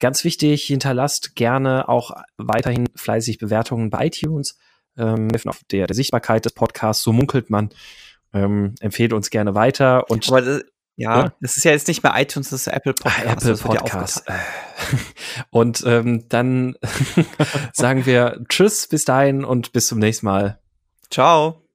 Ganz wichtig, hinterlasst gerne auch weiterhin fleißig Bewertungen bei iTunes. Ähm, auf der, der Sichtbarkeit des Podcasts, so munkelt man. Ähm, empfehlt uns gerne weiter. Und Aber das, ja, ja, das ist ja jetzt nicht mehr iTunes, das ist Apple Podcast. Ah, Apple Podcast. [LAUGHS] und ähm, dann [LAUGHS] sagen wir [LAUGHS] Tschüss, bis dahin und bis zum nächsten Mal. Ciao.